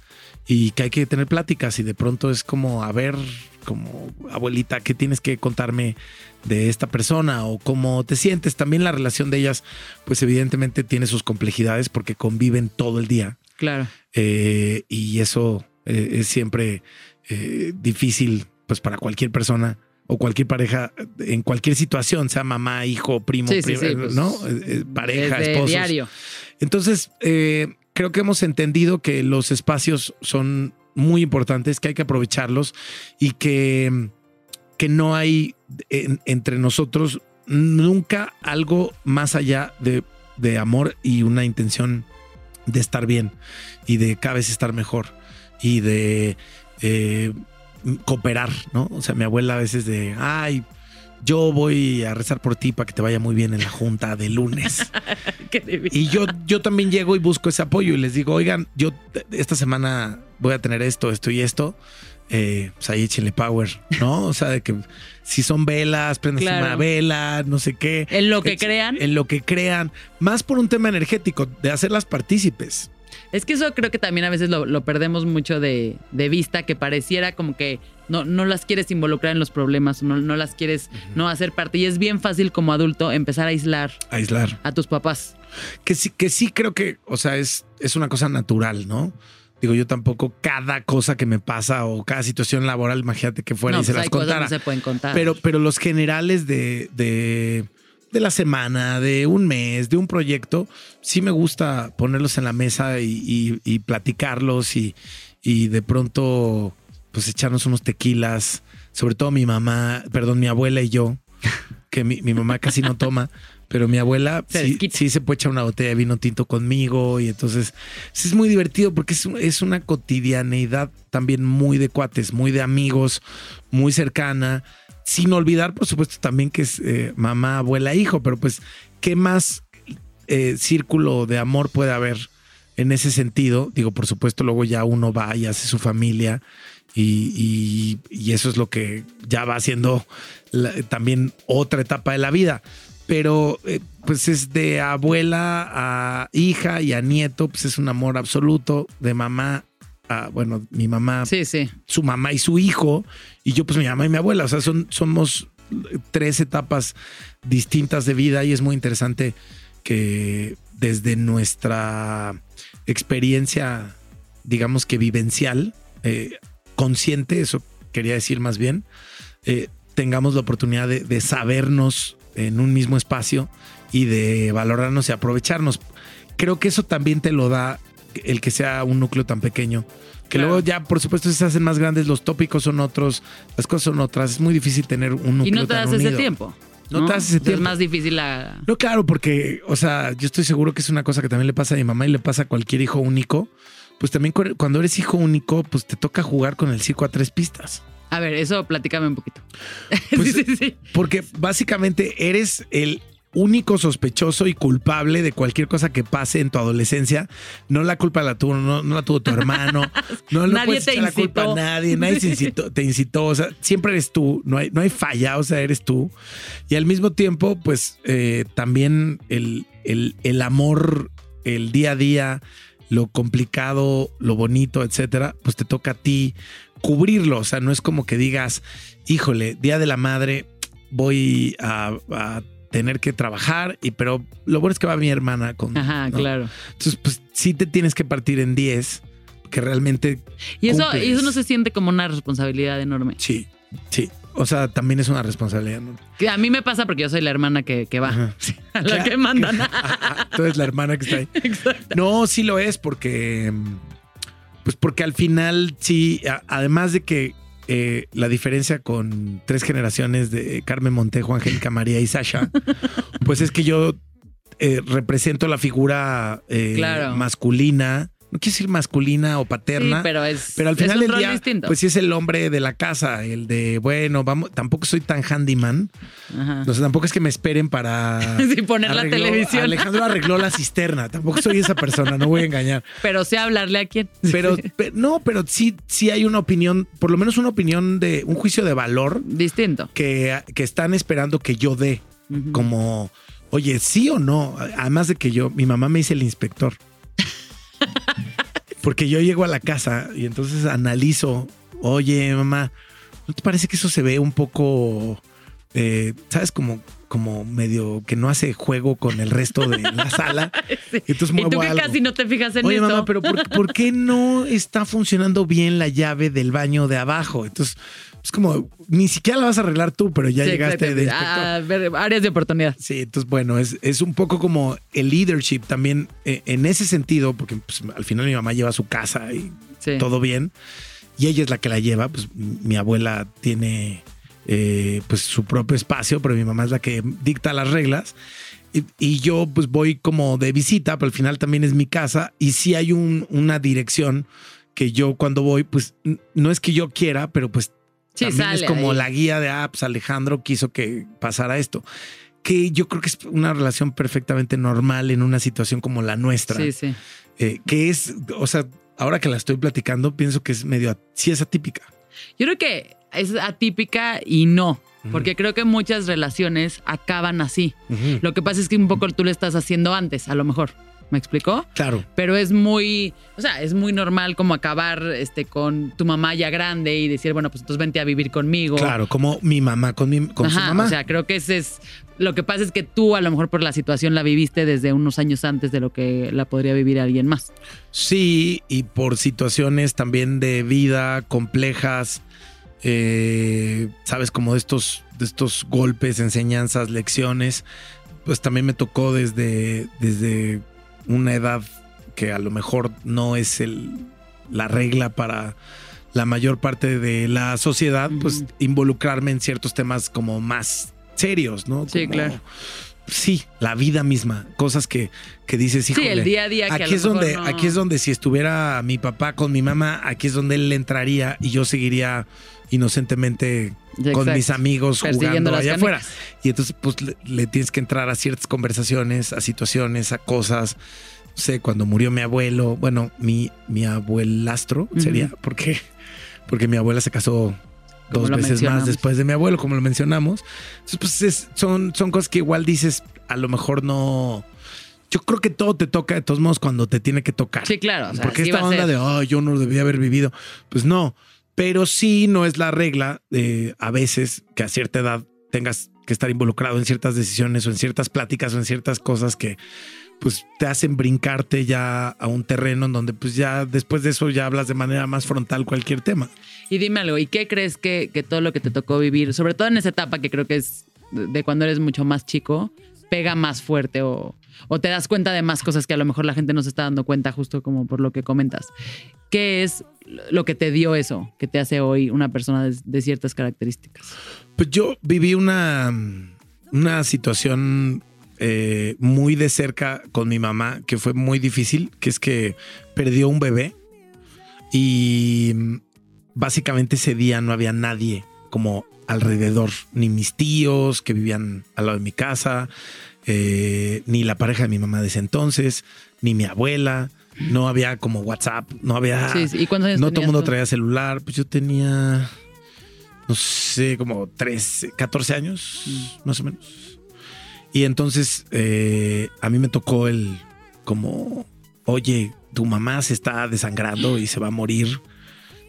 Speaker 5: y que hay que tener pláticas y de pronto es como, a ver, como abuelita, ¿qué tienes que contarme de esta persona o cómo te sientes? También la relación de ellas, pues evidentemente tiene sus complejidades porque conviven todo el día
Speaker 1: Claro.
Speaker 5: eh, y eso eh, es siempre eh, difícil pues para cualquier persona o cualquier pareja en cualquier situación, sea mamá, hijo, primo,
Speaker 1: Sí, sí, pues,
Speaker 5: ¿no? Eh, eh, pareja,
Speaker 1: Desde
Speaker 5: esposos.
Speaker 1: diario.
Speaker 5: Entonces, eh, creo que hemos entendido que los espacios son muy importantes, que hay que aprovecharlos y que, que no hay en- entre nosotros nunca algo más allá de, de amor y una intención de estar bien y de cada vez estar mejor y de eh, cooperar, ¿no? O sea, mi abuela a veces de, ay, yo voy a rezar por ti para que te vaya muy bien en la junta de lunes. Y yo, yo también llego y busco ese apoyo y les digo, oigan, yo esta semana voy a tener esto, esto y esto. Eh, pues ahí échenle power, ¿no? O sea, de que si son velas, prendan
Speaker 1: Claro.
Speaker 5: una vela, no sé qué.
Speaker 1: En lo que crean.
Speaker 5: En lo que crean. Más por un tema energético, de hacerlas partícipes.
Speaker 1: Es que eso creo que también a veces lo, lo perdemos mucho de, de vista, que pareciera como que no, no las quieres involucrar en los problemas, no, no las quieres no hacer parte. Y es bien fácil como adulto empezar a aislar
Speaker 5: Aislar.
Speaker 1: a tus papás.
Speaker 5: Que sí, que sí creo que, o sea, es, es una cosa natural, ¿no? Digo, yo tampoco cada cosa que me pasa o cada situación laboral, imagínate que fuera
Speaker 1: no,
Speaker 5: y se
Speaker 1: pues
Speaker 5: las contara.
Speaker 1: no se pueden contar.
Speaker 5: Pero, pero los generales de, de, de la semana, de un mes, de un proyecto, sí me gusta ponerlos en la mesa y, y- y platicarlos y, y de pronto pues echarnos unos tequilas, sobre todo mi mamá, perdón, mi abuela y yo, que mi, mi mamá casi no toma, pero mi abuela
Speaker 1: Se
Speaker 5: sí, se puede echar una botella de vino tinto conmigo y entonces sí es muy divertido porque es, es una cotidianeidad también muy de cuates, muy de amigos, muy cercana, sin olvidar por supuesto también que es eh, mamá, abuela, hijo, pero pues qué más eh, círculo de amor puede haber en ese sentido. Digo, por supuesto, luego ya uno va y hace su familia y, eso es lo que ya va la- también otra etapa de la vida. Pero eh, pues es de abuela a hija y a nieto, pues es un amor absoluto, de mamá a, bueno, mi mamá
Speaker 1: sí, sí.
Speaker 5: su mamá y su hijo, y yo pues mi mamá y mi abuela, o sea, son, somos tres etapas distintas de vida y es muy interesante que desde nuestra experiencia, digamos que vivencial, eh, consciente, eso quería decir más bien, eh, tengamos la oportunidad de, de sabernos en un mismo espacio y de valorarnos y aprovecharnos. Creo que eso también te lo da el que sea un núcleo tan pequeño. Que
Speaker 1: Claro.
Speaker 5: luego ya, por supuesto, se hacen más grandes, los tópicos son otros, las cosas son otras. Es muy difícil tener un núcleo
Speaker 1: Y no te
Speaker 5: tan
Speaker 1: das ese
Speaker 5: unido.
Speaker 1: tiempo.
Speaker 5: No te das ese
Speaker 1: O sea,
Speaker 5: tiempo.
Speaker 1: Es más difícil la...
Speaker 5: No, claro, porque, o sea, yo estoy seguro que es una cosa que también le pasa a mi mamá y le pasa a cualquier hijo único. Pues también cu- cuando eres hijo único, pues te toca jugar con el circo a tres pistas.
Speaker 1: A ver, eso platícame un poquito.
Speaker 5: Pues-
Speaker 1: sí, sí, sí.
Speaker 5: Porque básicamente eres el único sospechoso y culpable de cualquier cosa que pase en tu adolescencia. No la culpa la tuvo, no, no la tuvo tu hermano. No,
Speaker 1: Nadie
Speaker 5: puedes
Speaker 1: te
Speaker 5: echar la culpa a
Speaker 1: incitó.
Speaker 5: nadie. Nadie se incitó- te incitó. O sea, siempre eres tú. No hay, no hay falla. O sea, eres tú. Y al mismo tiempo, pues eh, también el, el, el amor, el día a día, lo complicado, lo bonito, etcétera, pues te toca a ti cubrirlo. O sea, no es como que digas, híjole, día de la madre, voy a, a tener que trabajar, y pero lo bueno es que va mi hermana con.
Speaker 1: Ajá,
Speaker 5: ¿no?
Speaker 1: claro.
Speaker 5: Entonces, pues sí te tienes que partir en 10, que realmente
Speaker 1: Y eso,
Speaker 5: cumples.
Speaker 1: y eso no se siente como una responsabilidad enorme.
Speaker 5: sí, sí. O sea, también es una responsabilidad. ¿no?
Speaker 1: Que a mí me pasa porque yo soy la hermana que, que va.
Speaker 5: Ajá.
Speaker 1: A la
Speaker 5: Claro.
Speaker 1: que mandan.
Speaker 5: Tú eres la hermana que está ahí. No, sí lo es porque, pues porque al final sí, además de que eh, la diferencia con tres generaciones de Carmen Montejo, Angélica María y Sasha, pues es que yo eh, represento la figura eh,
Speaker 1: Claro.
Speaker 5: masculina, no quiero decir masculina o
Speaker 1: Sí,
Speaker 5: paterna.
Speaker 1: pero es,
Speaker 5: Pero al
Speaker 1: es
Speaker 5: final
Speaker 1: un
Speaker 5: del
Speaker 1: rol
Speaker 5: día,
Speaker 1: distinto.
Speaker 5: pues sí es el hombre de la casa, el de, bueno, vamos, tampoco soy tan handyman.
Speaker 1: Ajá.
Speaker 5: O sea, tampoco es que me esperen para
Speaker 1: Sí, poner la televisión.
Speaker 5: Alejandro arregló la cisterna. Tampoco soy esa persona, no voy a engañar.
Speaker 1: Pero sé hablarle a quién.
Speaker 5: Pero, pe- no, pero sí, sí hay una opinión, por lo menos una opinión de un juicio de valor
Speaker 1: Distinto.
Speaker 5: que, que están esperando que yo dé. Como, oye, sí o no. Además de que yo, mi mamá me dice el inspector. Porque yo llego a la casa y entonces analizo, oye, mamá, ¿no te parece que eso se ve un poco, eh, sabes, como, como medio que no hace juego con el resto de la sala?
Speaker 1: Sí.
Speaker 5: Entonces
Speaker 1: Y tú
Speaker 5: muevo
Speaker 1: que
Speaker 5: algo.
Speaker 1: casi no te fijas en
Speaker 5: Oye,
Speaker 1: eso.
Speaker 5: mamá, pero por, por qué no está funcionando bien la llave del baño de abajo? Entonces, es como, ni siquiera la vas a arreglar tú, pero ya
Speaker 1: Sí,
Speaker 5: llegaste de inspector.
Speaker 1: A ver, áreas de oportunidad.
Speaker 5: Sí, entonces, bueno, es, es un poco como el leadership también eh, en ese sentido, porque pues, al final mi mamá lleva su casa y
Speaker 1: Sí.
Speaker 5: todo bien, y ella es la que la lleva, pues mi abuela tiene eh, pues su propio espacio, pero mi mamá es la que dicta las reglas. Y, y yo pues voy como de visita, pero al final también es mi casa y sí hay un- una dirección que yo cuando voy, pues no es que yo quiera, pero pues
Speaker 1: Sí,
Speaker 5: también es como
Speaker 1: ahí.
Speaker 5: la guía de, ah, pues Alejandro quiso que pasara esto. Que yo creo que es una relación perfectamente normal en una situación como la nuestra.
Speaker 1: Sí, sí.
Speaker 5: Eh, que es, o sea, ahora que la estoy platicando, pienso que es medio, sí es atípica.
Speaker 1: Yo creo que es atípica y no. Porque creo que muchas relaciones acaban así. Lo que pasa es que un poco tú lo estás haciendo antes, a lo mejor. ¿Me explicó?
Speaker 5: Claro.
Speaker 1: Pero es muy, o sea, es muy normal como acabar este, con tu mamá ya grande y decir, bueno, pues entonces vente a vivir conmigo.
Speaker 5: Claro, como mi mamá con, mi, con su mamá.
Speaker 1: O sea, creo que ese es. Lo que pasa es que tú, a lo mejor por la situación, la viviste desde unos años antes de lo que la podría vivir alguien más.
Speaker 5: Sí, y por situaciones también de vida complejas, eh, sabes, como de estos, de estos golpes, enseñanzas, lecciones, pues también me tocó desde, desde una edad que a lo mejor no es el, la regla para la mayor parte de la sociedad, pues involucrarme en ciertos temas como más serios, ¿no?
Speaker 1: Sí,
Speaker 5: Como-
Speaker 1: claro.
Speaker 5: Sí, la vida misma, cosas que, que dices,
Speaker 1: Sí,
Speaker 5: híjole,
Speaker 1: el día a día que
Speaker 5: aquí es donde
Speaker 1: no-
Speaker 5: aquí es donde si estuviera mi papá con mi mamá aquí es donde él entraría y yo seguiría inocentemente con mis amigos jugando allá
Speaker 1: canicas.
Speaker 5: afuera y entonces pues le, le tienes que entrar a ciertas conversaciones a situaciones a cosas no sé cuando murió mi abuelo bueno mi mi abuelastro sería porque porque mi abuela se casó dos
Speaker 1: lo
Speaker 5: veces más después de mi abuelo como lo mencionamos entonces pues es- son son cosas que igual dices a lo mejor no yo creo que todo te toca de todos modos cuando te tiene que tocar.
Speaker 1: Sí, claro. O sea,
Speaker 5: Porque esta onda de, oh, yo no debía haber vivido. Pues no, pero sí no es la regla. a veces que a cierta edad tengas que estar involucrado en ciertas decisiones o en ciertas pláticas o en ciertas cosas que pues te hacen brincarte ya a un terreno en donde pues ya después de eso ya hablas de manera más frontal cualquier tema.
Speaker 1: Y dime algo, ¿y qué crees que, que todo lo que te tocó vivir, sobre todo en esa etapa que creo que es de cuando eres mucho más chico, pega más fuerte o, o te das cuenta de más cosas que a lo mejor la gente no se está dando cuenta justo como por lo que comentas? ¿Qué es lo que te dio eso, que te hace hoy una persona de, ciertas características?
Speaker 5: Pues yo viví una, una situación eh, muy de cerca con mi mamá, que fue muy difícil, que es que perdió un bebé y básicamente ese día no había nadie como alrededor, ni mis tíos que vivían al lado de mi casa, eh, ni la pareja de mi mamá de ese entonces, ni mi abuela. No había como WhatsApp, no había.
Speaker 1: Sí, sí. ¿Y cuántos años
Speaker 5: no todo el mundo
Speaker 1: tú?
Speaker 5: traía celular. Pues yo tenía, no sé, como 13, 14 años,
Speaker 1: Mm.
Speaker 5: más o menos. Y entonces eh, a mí me tocó el como, oye, tu mamá se está desangrando y se va a morir.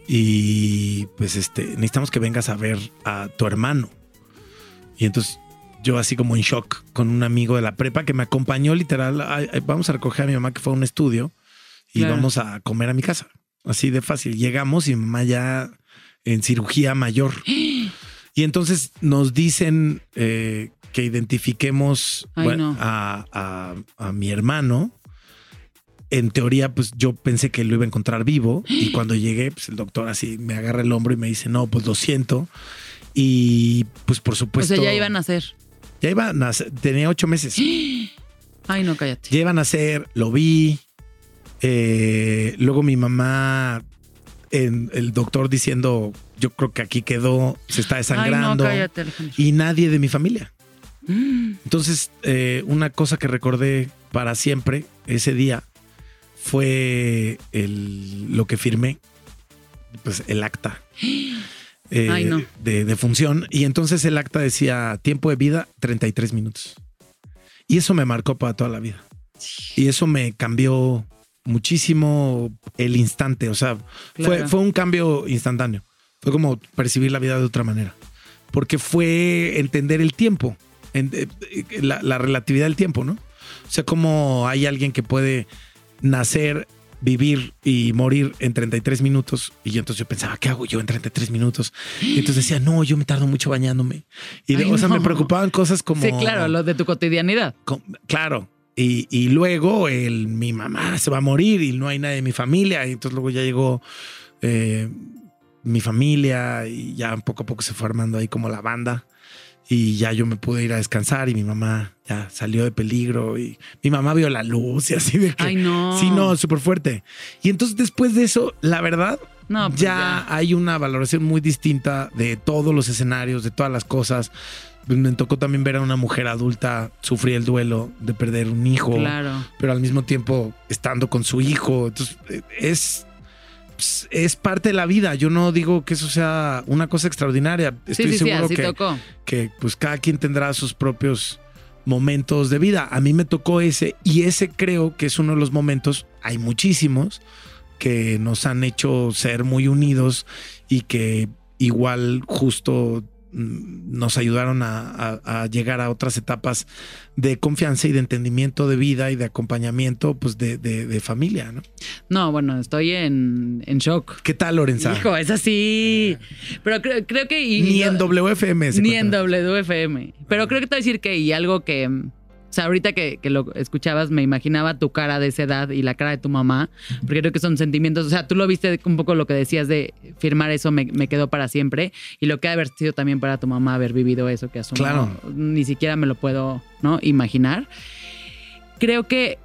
Speaker 5: Y pues este, necesitamos que vengas a ver a tu hermano. Y entonces yo así como en shock con un amigo de la prepa que me acompañó literal, "Ay, ay, vamos a recoger a mi mamá que fue a un estudio y
Speaker 1: Claro.
Speaker 5: vamos a comer a mi casa. Así de fácil. Llegamos y mi mamá ya en cirugía mayor. Y entonces nos dicen eh, que identifiquemos
Speaker 1: Ay,
Speaker 5: bueno,
Speaker 1: no.
Speaker 5: a, a- a mi hermano. En teoría, pues yo pensé que lo iba a encontrar vivo. Y cuando llegué, pues el doctor así me agarra el hombro y me dice, no, pues lo siento. Y pues por
Speaker 1: O
Speaker 5: supuesto.
Speaker 1: sea, ya iban a hacer.
Speaker 5: Ya iba a nacer, tenía ocho meses.
Speaker 1: Ay, no, cállate.
Speaker 5: Ya iban a ser, lo vi. Eh, luego mi mamá, en- el doctor diciendo, yo creo que aquí quedó, se está
Speaker 1: Ay, no,
Speaker 5: desangrando.
Speaker 1: cállate,
Speaker 5: y nadie de mi familia.
Speaker 1: Mm.
Speaker 5: Entonces, eh, una cosa que recordé para siempre ese día fue el, lo que firmé, pues el acta eh,
Speaker 1: Ay, no.
Speaker 5: de, de función. Y entonces el acta decía tiempo de vida 33 minutos. Y eso me marcó para toda la vida. Y eso me cambió muchísimo el instante. O sea, fue,
Speaker 1: Claro.
Speaker 5: fue un cambio instantáneo. Fue como percibir la vida de otra manera. Porque fue entender el tiempo, en- eh, eh, la, la relatividad del tiempo, ¿no? O sea, como hay alguien que puede nacer, vivir y morir en 33 minutos. Y yo entonces yo pensaba, ¿qué hago yo en 33 minutos? Y entonces decía, no, yo me tardo mucho bañándome. Y de-
Speaker 1: Ay,
Speaker 5: sea,
Speaker 1: no.
Speaker 5: me preocupaban cosas como...
Speaker 1: Sí, claro, lo de tu cotidianidad.
Speaker 5: Claro. Y, y luego el, mi mamá se va a morir y no hay nadie de mi familia. Y entonces luego ya llegó eh, mi familia y ya poco a poco se fue armando ahí como la banda. Y ya yo me pude ir a descansar y mi mamá ya salió de peligro y mi mamá vio la luz y así de que...
Speaker 1: Ay, no.
Speaker 5: Sí, no, súper fuerte. Y entonces después de eso, la verdad,
Speaker 1: No, pues
Speaker 5: ya, hay una valoración muy distinta de todos los escenarios, de todas las cosas. Me tocó también ver a una mujer adulta sufrir el duelo de perder un hijo,
Speaker 1: Claro.
Speaker 5: pero al mismo tiempo estando con su hijo. Entonces, eh, es, pues, es parte de la vida. Yo no digo que eso sea una cosa extraordinaria. Estoy
Speaker 1: sí, sí,
Speaker 5: seguro que,
Speaker 1: tocó.
Speaker 5: que pues cada quien tendrá sus propios momentos de vida. A mí me tocó ese y ese creo que es uno de los momentos, hay muchísimos, que nos han hecho ser muy unidos y que igual justo nos ayudaron a, a- a llegar a otras etapas de confianza y de entendimiento de vida y de acompañamiento pues de, de- de familia, ¿no?
Speaker 1: No, bueno, estoy en, en shock.
Speaker 5: ¿Qué tal, Lorenza?
Speaker 1: Hijo, es así. Pero creo, creo que... y-
Speaker 5: Ni en WFM.
Speaker 1: Ni en. WFM. Pero creo que te voy a decir que, y algo que, mm, o sea, ahorita que, que lo escuchabas, me imaginaba tu cara de esa edad y la cara de tu mamá, porque creo que son sentimientos, o sea, tú lo viste un poco lo que decías de firmar eso me, me quedó para siempre, y lo que ha haber sido también para tu mamá haber vivido eso, que asumo,
Speaker 5: Claro.
Speaker 1: ni siquiera me lo puedo, ¿no? Imaginar. Creo que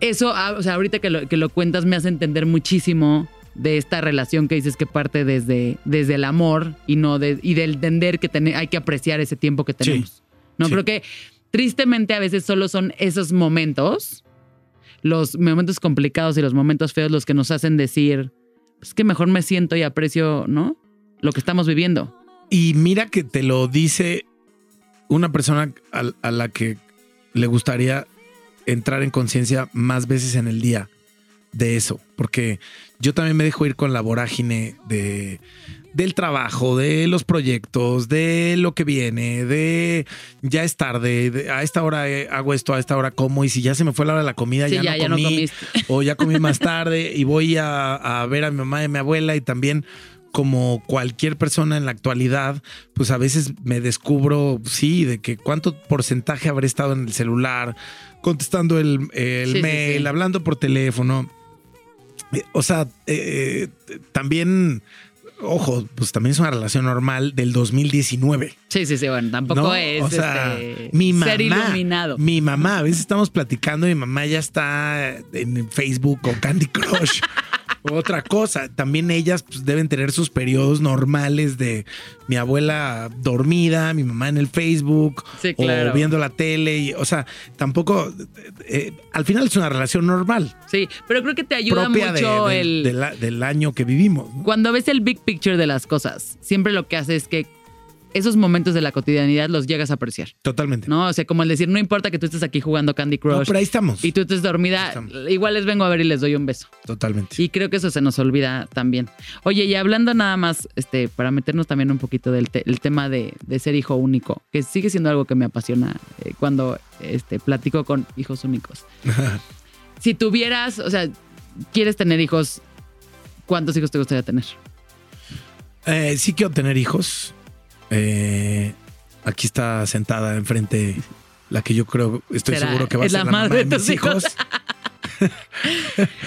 Speaker 1: eso, ah, o sea, ahorita que lo, que lo cuentas me hace entender muchísimo de esta relación que dices que parte desde, desde el amor y no de, y del entender que ten- hay que apreciar ese tiempo que tenemos. No
Speaker 5: Sí.
Speaker 1: creo que tristemente a veces solo son esos momentos, los momentos complicados y los momentos feos los que nos hacen decir, es que mejor me siento y aprecio, ¿no? Lo que estamos viviendo.
Speaker 5: Y mira que te lo dice una persona a, a la que le gustaría entrar en conciencia más veces en el día de eso, porque yo también me dejo ir con la vorágine de, del trabajo, de los proyectos, de lo que viene, de ya es tarde, de, a esta hora eh, hago esto, a esta hora como, y si ya se me fue la hora de la comida,
Speaker 1: Sí,
Speaker 5: ya,
Speaker 1: ya,
Speaker 5: no
Speaker 1: ya no
Speaker 5: comí,
Speaker 1: comiste.
Speaker 5: o ya comí más tarde, y voy a, a ver a mi mamá y a mi abuela, y también como cualquier persona en la actualidad, pues a veces me descubro, sí, de que cuánto porcentaje habré estado en el celular, contestando el, el
Speaker 1: sí,
Speaker 5: mail,
Speaker 1: sí.
Speaker 5: hablando por teléfono. Eh, O sea, eh, también, ojo, pues también es una relación normal del 2019.
Speaker 1: Sí, sí, sí, bueno, tampoco
Speaker 5: ¿no?
Speaker 1: es
Speaker 5: o sea,
Speaker 1: este,
Speaker 5: mi mamá,
Speaker 1: ser iluminado.
Speaker 5: Mi mamá, a veces estamos platicando y mi mamá ya está en Facebook o Candy Crush. Otra cosa, también ellas pues, deben tener sus periodos normales de mi abuela dormida, mi mamá en el Facebook,
Speaker 1: Sí, claro.
Speaker 5: o viendo la tele, y, o sea, tampoco, eh, al final es una relación normal,
Speaker 1: Sí, pero creo que te ayuda
Speaker 5: de-
Speaker 1: mucho
Speaker 5: de-
Speaker 1: el...
Speaker 5: de la- del año que vivimos. ¿no?
Speaker 1: Cuando ves el big picture de las cosas, siempre lo que hace es que esos momentos de la cotidianidad los llegas a apreciar,
Speaker 5: Totalmente.
Speaker 1: ¿no? O sea, como el decir, no importa que tú estés aquí jugando Candy Crush
Speaker 5: No, pero ahí estamos.
Speaker 1: y tú estés dormida,
Speaker 5: Estamos.
Speaker 1: igual les vengo a ver y les doy un beso.
Speaker 5: Totalmente.
Speaker 1: Y creo que eso se nos olvida también. Oye, y hablando nada más, este, para meternos también un poquito del te- el tema de, de ser hijo único, que sigue siendo algo que me apasiona eh, cuando este, platico con hijos únicos. si tuvieras, o sea, quieres tener hijos, ¿cuántos hijos te gustaría tener?
Speaker 5: Eh, sí quiero tener hijos. Eh, aquí está sentada enfrente la que yo creo, estoy
Speaker 1: Será-
Speaker 5: seguro que va a ser
Speaker 1: la madre
Speaker 5: de
Speaker 1: de
Speaker 5: mis
Speaker 1: hijos.
Speaker 5: hijos.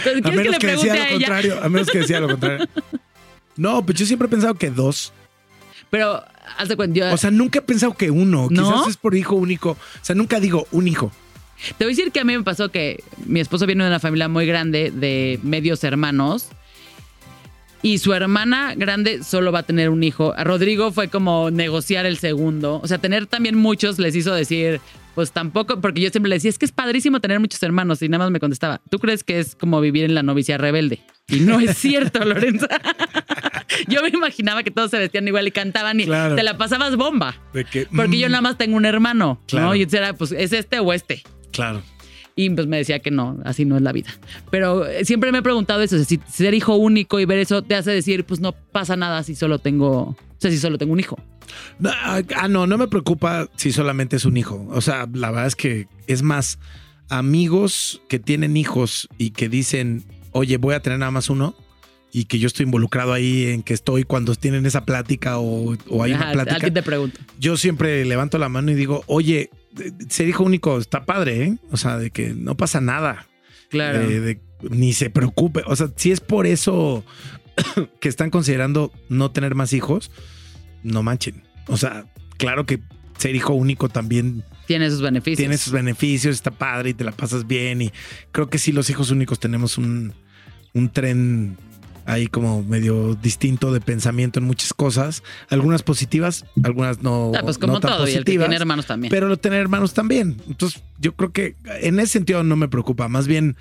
Speaker 1: ¿Quieres
Speaker 5: A menos que, decía
Speaker 1: a
Speaker 5: lo contrario. A menos que decía lo contrario. No, pues yo siempre he pensado que dos.
Speaker 1: Pero, haz de cuenta, yo
Speaker 5: O sea, nunca he pensado que uno.
Speaker 1: ¿No?
Speaker 5: Quizás es por hijo único. O sea, nunca digo un hijo.
Speaker 1: Te voy a decir que a mí me pasó que mi esposo viene de una familia muy grande de medios hermanos y su hermana grande solo va a tener un hijo. A Rodrigo fue como negociar el segundo. O sea, tener también muchos les hizo decir, pues tampoco, porque yo siempre le decía, es que es padrísimo tener muchos hermanos y nada más me contestaba, ¿tú crees que es como vivir en la novicia rebelde? Y no es cierto, Lorenza. yo me imaginaba que todos se vestían igual y cantaban y
Speaker 5: Claro.
Speaker 1: te la pasabas bomba.
Speaker 5: De que,
Speaker 1: Porque yo
Speaker 5: mm,
Speaker 1: nada más tengo un hermano,
Speaker 5: Claro.
Speaker 1: ¿no? Y era, pues, ¿es este o este?
Speaker 5: Claro.
Speaker 1: Y pues me decía que no, así no es la vida. Pero eh, siempre me he preguntado eso, si ser hijo único y ver eso te hace decir, pues no pasa nada si solo tengo, o sea, si solo tengo un hijo.
Speaker 5: Ah, no, no me preocupa si solamente es un hijo. O sea, la verdad es que es más amigos que tienen hijos y que dicen, oye, voy a tener nada más uno. Y que yo estoy involucrado ahí en que estoy cuando tienen esa plática o, o hay
Speaker 1: Ajá,
Speaker 5: una plática.
Speaker 1: ti te pregunto.
Speaker 5: Yo siempre levanto la mano y digo, oye, eh, ser hijo único está padre, ¿eh? O sea, de que no pasa nada.
Speaker 1: Claro.
Speaker 5: De- de- ni se preocupe. O sea, si es por eso que están considerando no tener más hijos, no manchen. O sea, claro que ser hijo único también
Speaker 1: Tiene sus beneficios.
Speaker 5: tiene sus beneficios, está padre y te la pasas bien. Y creo que sí, los hijos únicos tenemos un, un tren ahí como medio distinto de pensamiento en muchas cosas. Algunas positivas, algunas no.
Speaker 1: Ah, pues como
Speaker 5: no tan
Speaker 1: todo, y el que
Speaker 5: positivas.
Speaker 1: tiene hermanos también.
Speaker 5: Pero lo tener hermanos también. Entonces, yo creo que en ese sentido no me preocupa. Más bien,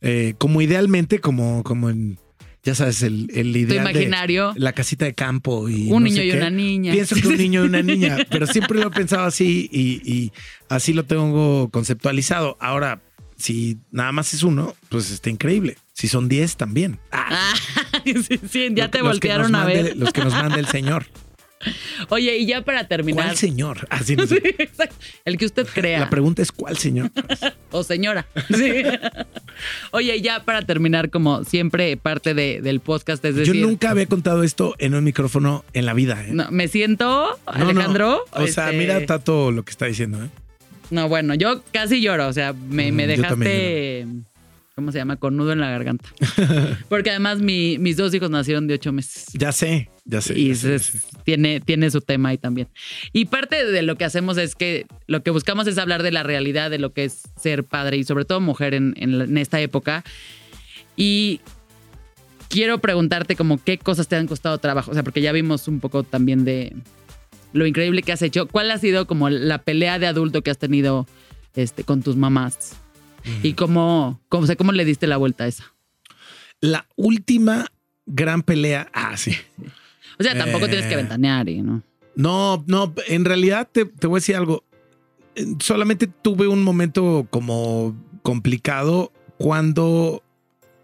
Speaker 5: eh, como idealmente, como, como en, ya sabes, el, el ideal de
Speaker 1: imaginario,
Speaker 5: la casita de campo y
Speaker 1: un
Speaker 5: no
Speaker 1: niño
Speaker 5: sé
Speaker 1: y
Speaker 5: qué.
Speaker 1: una niña.
Speaker 5: Pienso que un niño y una niña, pero siempre lo he pensado así y, y así lo tengo conceptualizado. Ahora, si nada más es uno, pues está increíble. Si son 10, también. Ah,
Speaker 1: Ah, sí, sí, ya te
Speaker 5: los
Speaker 1: voltearon a
Speaker 5: mande-
Speaker 1: ver.
Speaker 5: Los que nos mande el Señor.
Speaker 1: Oye, y ya para terminar.
Speaker 5: ¿Cuál Señor? Así no
Speaker 1: Sí,
Speaker 5: sé.
Speaker 1: El que usted crea.
Speaker 5: La pregunta es ¿cuál Señor?
Speaker 1: O señora. Sí. Oye, y ya para terminar, como siempre, parte de- del podcast, es
Speaker 5: Yo
Speaker 1: decir.
Speaker 5: nunca había contado esto en un micrófono en la vida. ¿eh?
Speaker 1: No, me siento,
Speaker 5: No, no.
Speaker 1: Alejandro.
Speaker 5: O sea,
Speaker 1: este,
Speaker 5: mira Tato lo que está diciendo. ¿eh?
Speaker 1: No, bueno, yo casi lloro. O sea, me,
Speaker 5: Mm,
Speaker 1: dejaste. ¿Cómo se llama? Con nudo en la garganta. Porque además mi- mis dos hijos nacieron de ocho meses.
Speaker 5: Ya sé, ya sé.
Speaker 1: y
Speaker 5: ya sé, ya
Speaker 1: es-
Speaker 5: sé.
Speaker 1: tiene, tiene su tema ahí también. Y parte de lo que hacemos es que lo que buscamos es hablar de la realidad de lo que es ser padre y sobre todo mujer en, en en esta época. Y quiero preguntarte como qué cosas te han costado trabajo. O sea, porque ya vimos un poco también de lo increíble que has hecho. ¿Cuál ha sido como la pelea de adulto que has tenido este, con tus mamás? Y cómo, cómo, o sea, cómo le diste la vuelta a esa.
Speaker 5: La última gran pelea. Ah, sí.
Speaker 1: O sea, tampoco tienes que
Speaker 5: Eh.
Speaker 1: ventanear y no.
Speaker 5: No, no, en realidad te, te voy a decir algo. Solamente tuve un momento como complicado cuando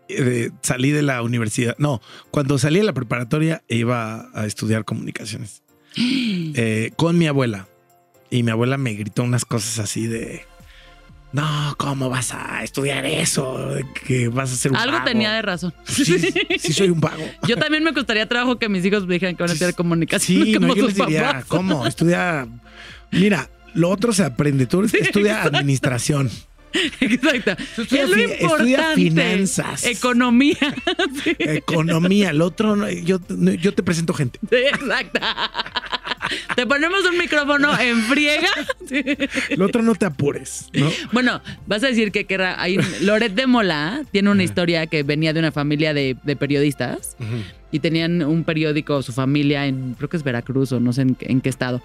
Speaker 5: eh, salí de la universidad. No, cuando salí de la preparatoria iba a estudiar comunicaciones eh, con mi abuela. Y mi abuela me gritó unas cosas así de. No, ¿cómo vas a estudiar eso? Que vas a ser un
Speaker 1: Algo
Speaker 5: vago".
Speaker 1: tenía de razón.
Speaker 5: Sí, sí soy un vago.
Speaker 1: Yo también me costaría trabajo que mis hijos me dijeran que van a estudiar comunicación
Speaker 5: Sí,
Speaker 1: como
Speaker 5: no, yo
Speaker 1: sus
Speaker 5: les diría,
Speaker 1: papás.
Speaker 5: ¿cómo? Estudia. Mira, lo otro se aprende. Tú estudia administración.
Speaker 1: Exacto.
Speaker 5: estudia
Speaker 1: es lo importante.
Speaker 5: finanzas.
Speaker 1: Economía. Sí,
Speaker 5: Economía. El otro, yo, yo te presento gente.
Speaker 1: sí, exacto. Te ponemos un micrófono en friega.
Speaker 5: El otro no te apures, ¿no?
Speaker 1: Bueno, vas a decir que, que hay Loret de Mola tiene una historia que venía de una familia de, de periodistas y tenían un periódico, su familia en, creo que es Veracruz o no sé en qué estado,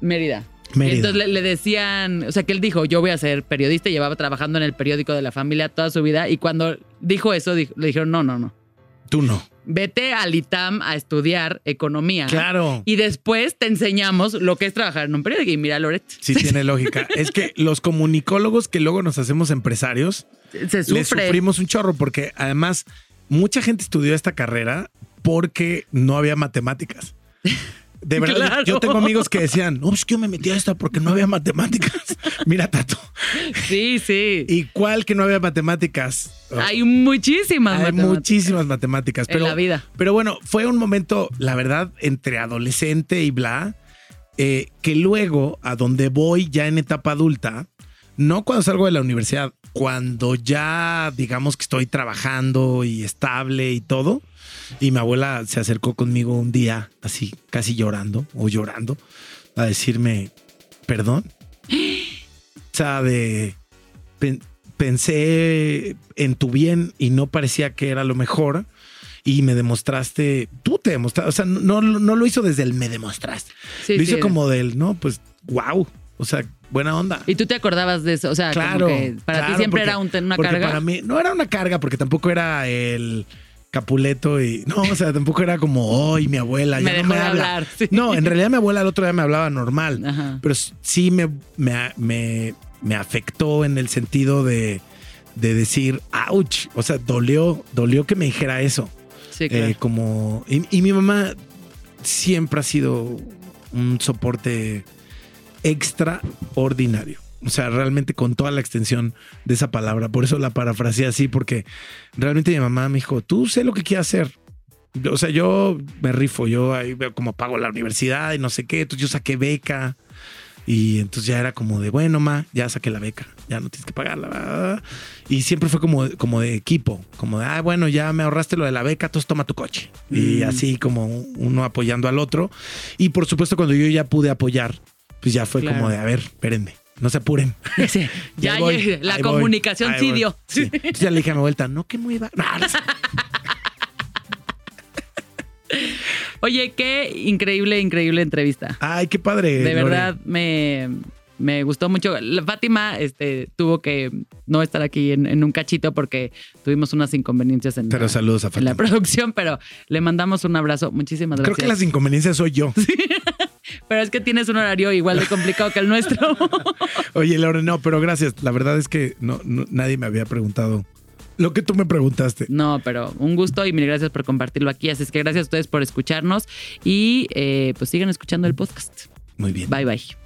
Speaker 1: Mérida.
Speaker 5: Mérida.
Speaker 1: Entonces le, le decían, o sea, que él dijo, yo voy a ser periodista y llevaba trabajando en el periódico de la familia toda su vida y cuando dijo eso, dijo- le dijeron, no, no, no,
Speaker 5: Tú no.
Speaker 1: vete al ITAM a estudiar economía.
Speaker 5: Claro.
Speaker 1: Y después te enseñamos lo que es trabajar en un periódico. Y mira, Loret,
Speaker 5: Sí, tiene lógica. Es que los comunicólogos que luego nos hacemos empresarios,
Speaker 1: se sufre.
Speaker 5: le sufrimos un chorro porque además mucha gente estudió esta carrera porque no había matemáticas. De verdad,
Speaker 1: Claro.
Speaker 5: yo tengo amigos que decían, no, es que yo me metí a esta porque no había matemáticas. Mira, Tato.
Speaker 1: Sí, sí.
Speaker 5: ¿Y cuál que no había matemáticas?
Speaker 1: Hay muchísimas
Speaker 5: Hay
Speaker 1: matemáticas
Speaker 5: muchísimas matemáticas.
Speaker 1: en
Speaker 5: Pero,
Speaker 1: la vida.
Speaker 5: pero bueno, fue un momento, la verdad, entre adolescente y bla, eh, que luego a donde voy ya en etapa adulta, no cuando salgo de la universidad, cuando ya digamos que estoy trabajando y estable y todo, y mi abuela se acercó conmigo un día, así casi llorando o llorando, a decirme, perdón. O sea, de pen- pensé en tu bien y no parecía que era lo mejor. Y me demostraste, tú te demostraste, o sea, no, no lo hizo desde el me demostraste.
Speaker 1: Sí,
Speaker 5: lo hizo
Speaker 1: sí.
Speaker 5: como del, no, pues, wow. O sea, buena onda.
Speaker 1: Y tú te acordabas de eso, o sea, como
Speaker 5: Claro.
Speaker 1: que para ti siempre
Speaker 5: porque-
Speaker 1: era un- una carga.
Speaker 5: Para mí no era una carga porque tampoco era el Capuleto y no, o sea, tampoco era como, hoy mi abuela ya no me
Speaker 1: de
Speaker 5: habla.
Speaker 1: hablar, sí.
Speaker 5: No, en realidad mi abuela el otro día me hablaba normal,
Speaker 1: Ajá.
Speaker 5: pero sí me, me, me, me afectó en el sentido de, de decir, ouch, o sea, dolió, dolió que me dijera eso.
Speaker 1: Sí, claro.
Speaker 5: Eh, como, y, y mi mamá siempre ha sido un soporte extraordinario. O sea, realmente con toda la extensión de esa palabra. Por eso la parafraseé así, porque realmente mi mamá me dijo, tú sé lo que quieras hacer. O sea, yo me rifo, yo ahí veo cómo pago la universidad y no sé qué. Entonces yo saqué beca. Y entonces ya era como de, bueno, ma, ya saqué la beca, ya no tienes que pagarla. Y siempre fue como, como de equipo, como de, ah, bueno, ya me ahorraste lo de la beca, entonces toma tu coche. Y
Speaker 1: Mm.
Speaker 5: así como uno apoyando al otro. Y por supuesto, cuando yo ya pude apoyar, pues ya fue
Speaker 1: Claro.
Speaker 5: como de, a ver, espérenme, no se apuren.
Speaker 1: Sí, ya
Speaker 5: voy,
Speaker 1: llegué, la
Speaker 5: voy,
Speaker 1: comunicación sí dio.
Speaker 5: Sí. Entonces ya le dije a mi vuelta, no que mueva. No, no sé.
Speaker 1: Oye, qué increíble, increíble entrevista.
Speaker 5: Ay, qué padre.
Speaker 1: De
Speaker 5: Lore.
Speaker 1: verdad, me, me gustó mucho. La Fátima este, tuvo que no estar aquí en, en un cachito porque tuvimos unas inconveniencias en,
Speaker 5: Pero
Speaker 1: la,
Speaker 5: saludos a
Speaker 1: en la producción, pero le mandamos un abrazo. Muchísimas
Speaker 5: Creo
Speaker 1: gracias.
Speaker 5: que las inconveniencias soy yo.
Speaker 1: Pero es que tienes un horario igual de complicado que el nuestro.
Speaker 5: Oye, Lore, no, pero gracias. La verdad es que no, no- nadie me había preguntado lo que tú me preguntaste.
Speaker 1: No, pero un gusto y mil gracias por compartirlo aquí. Así es que gracias a ustedes por escucharnos y eh, pues sigan escuchando el podcast.
Speaker 5: Muy bien.
Speaker 1: Bye bye.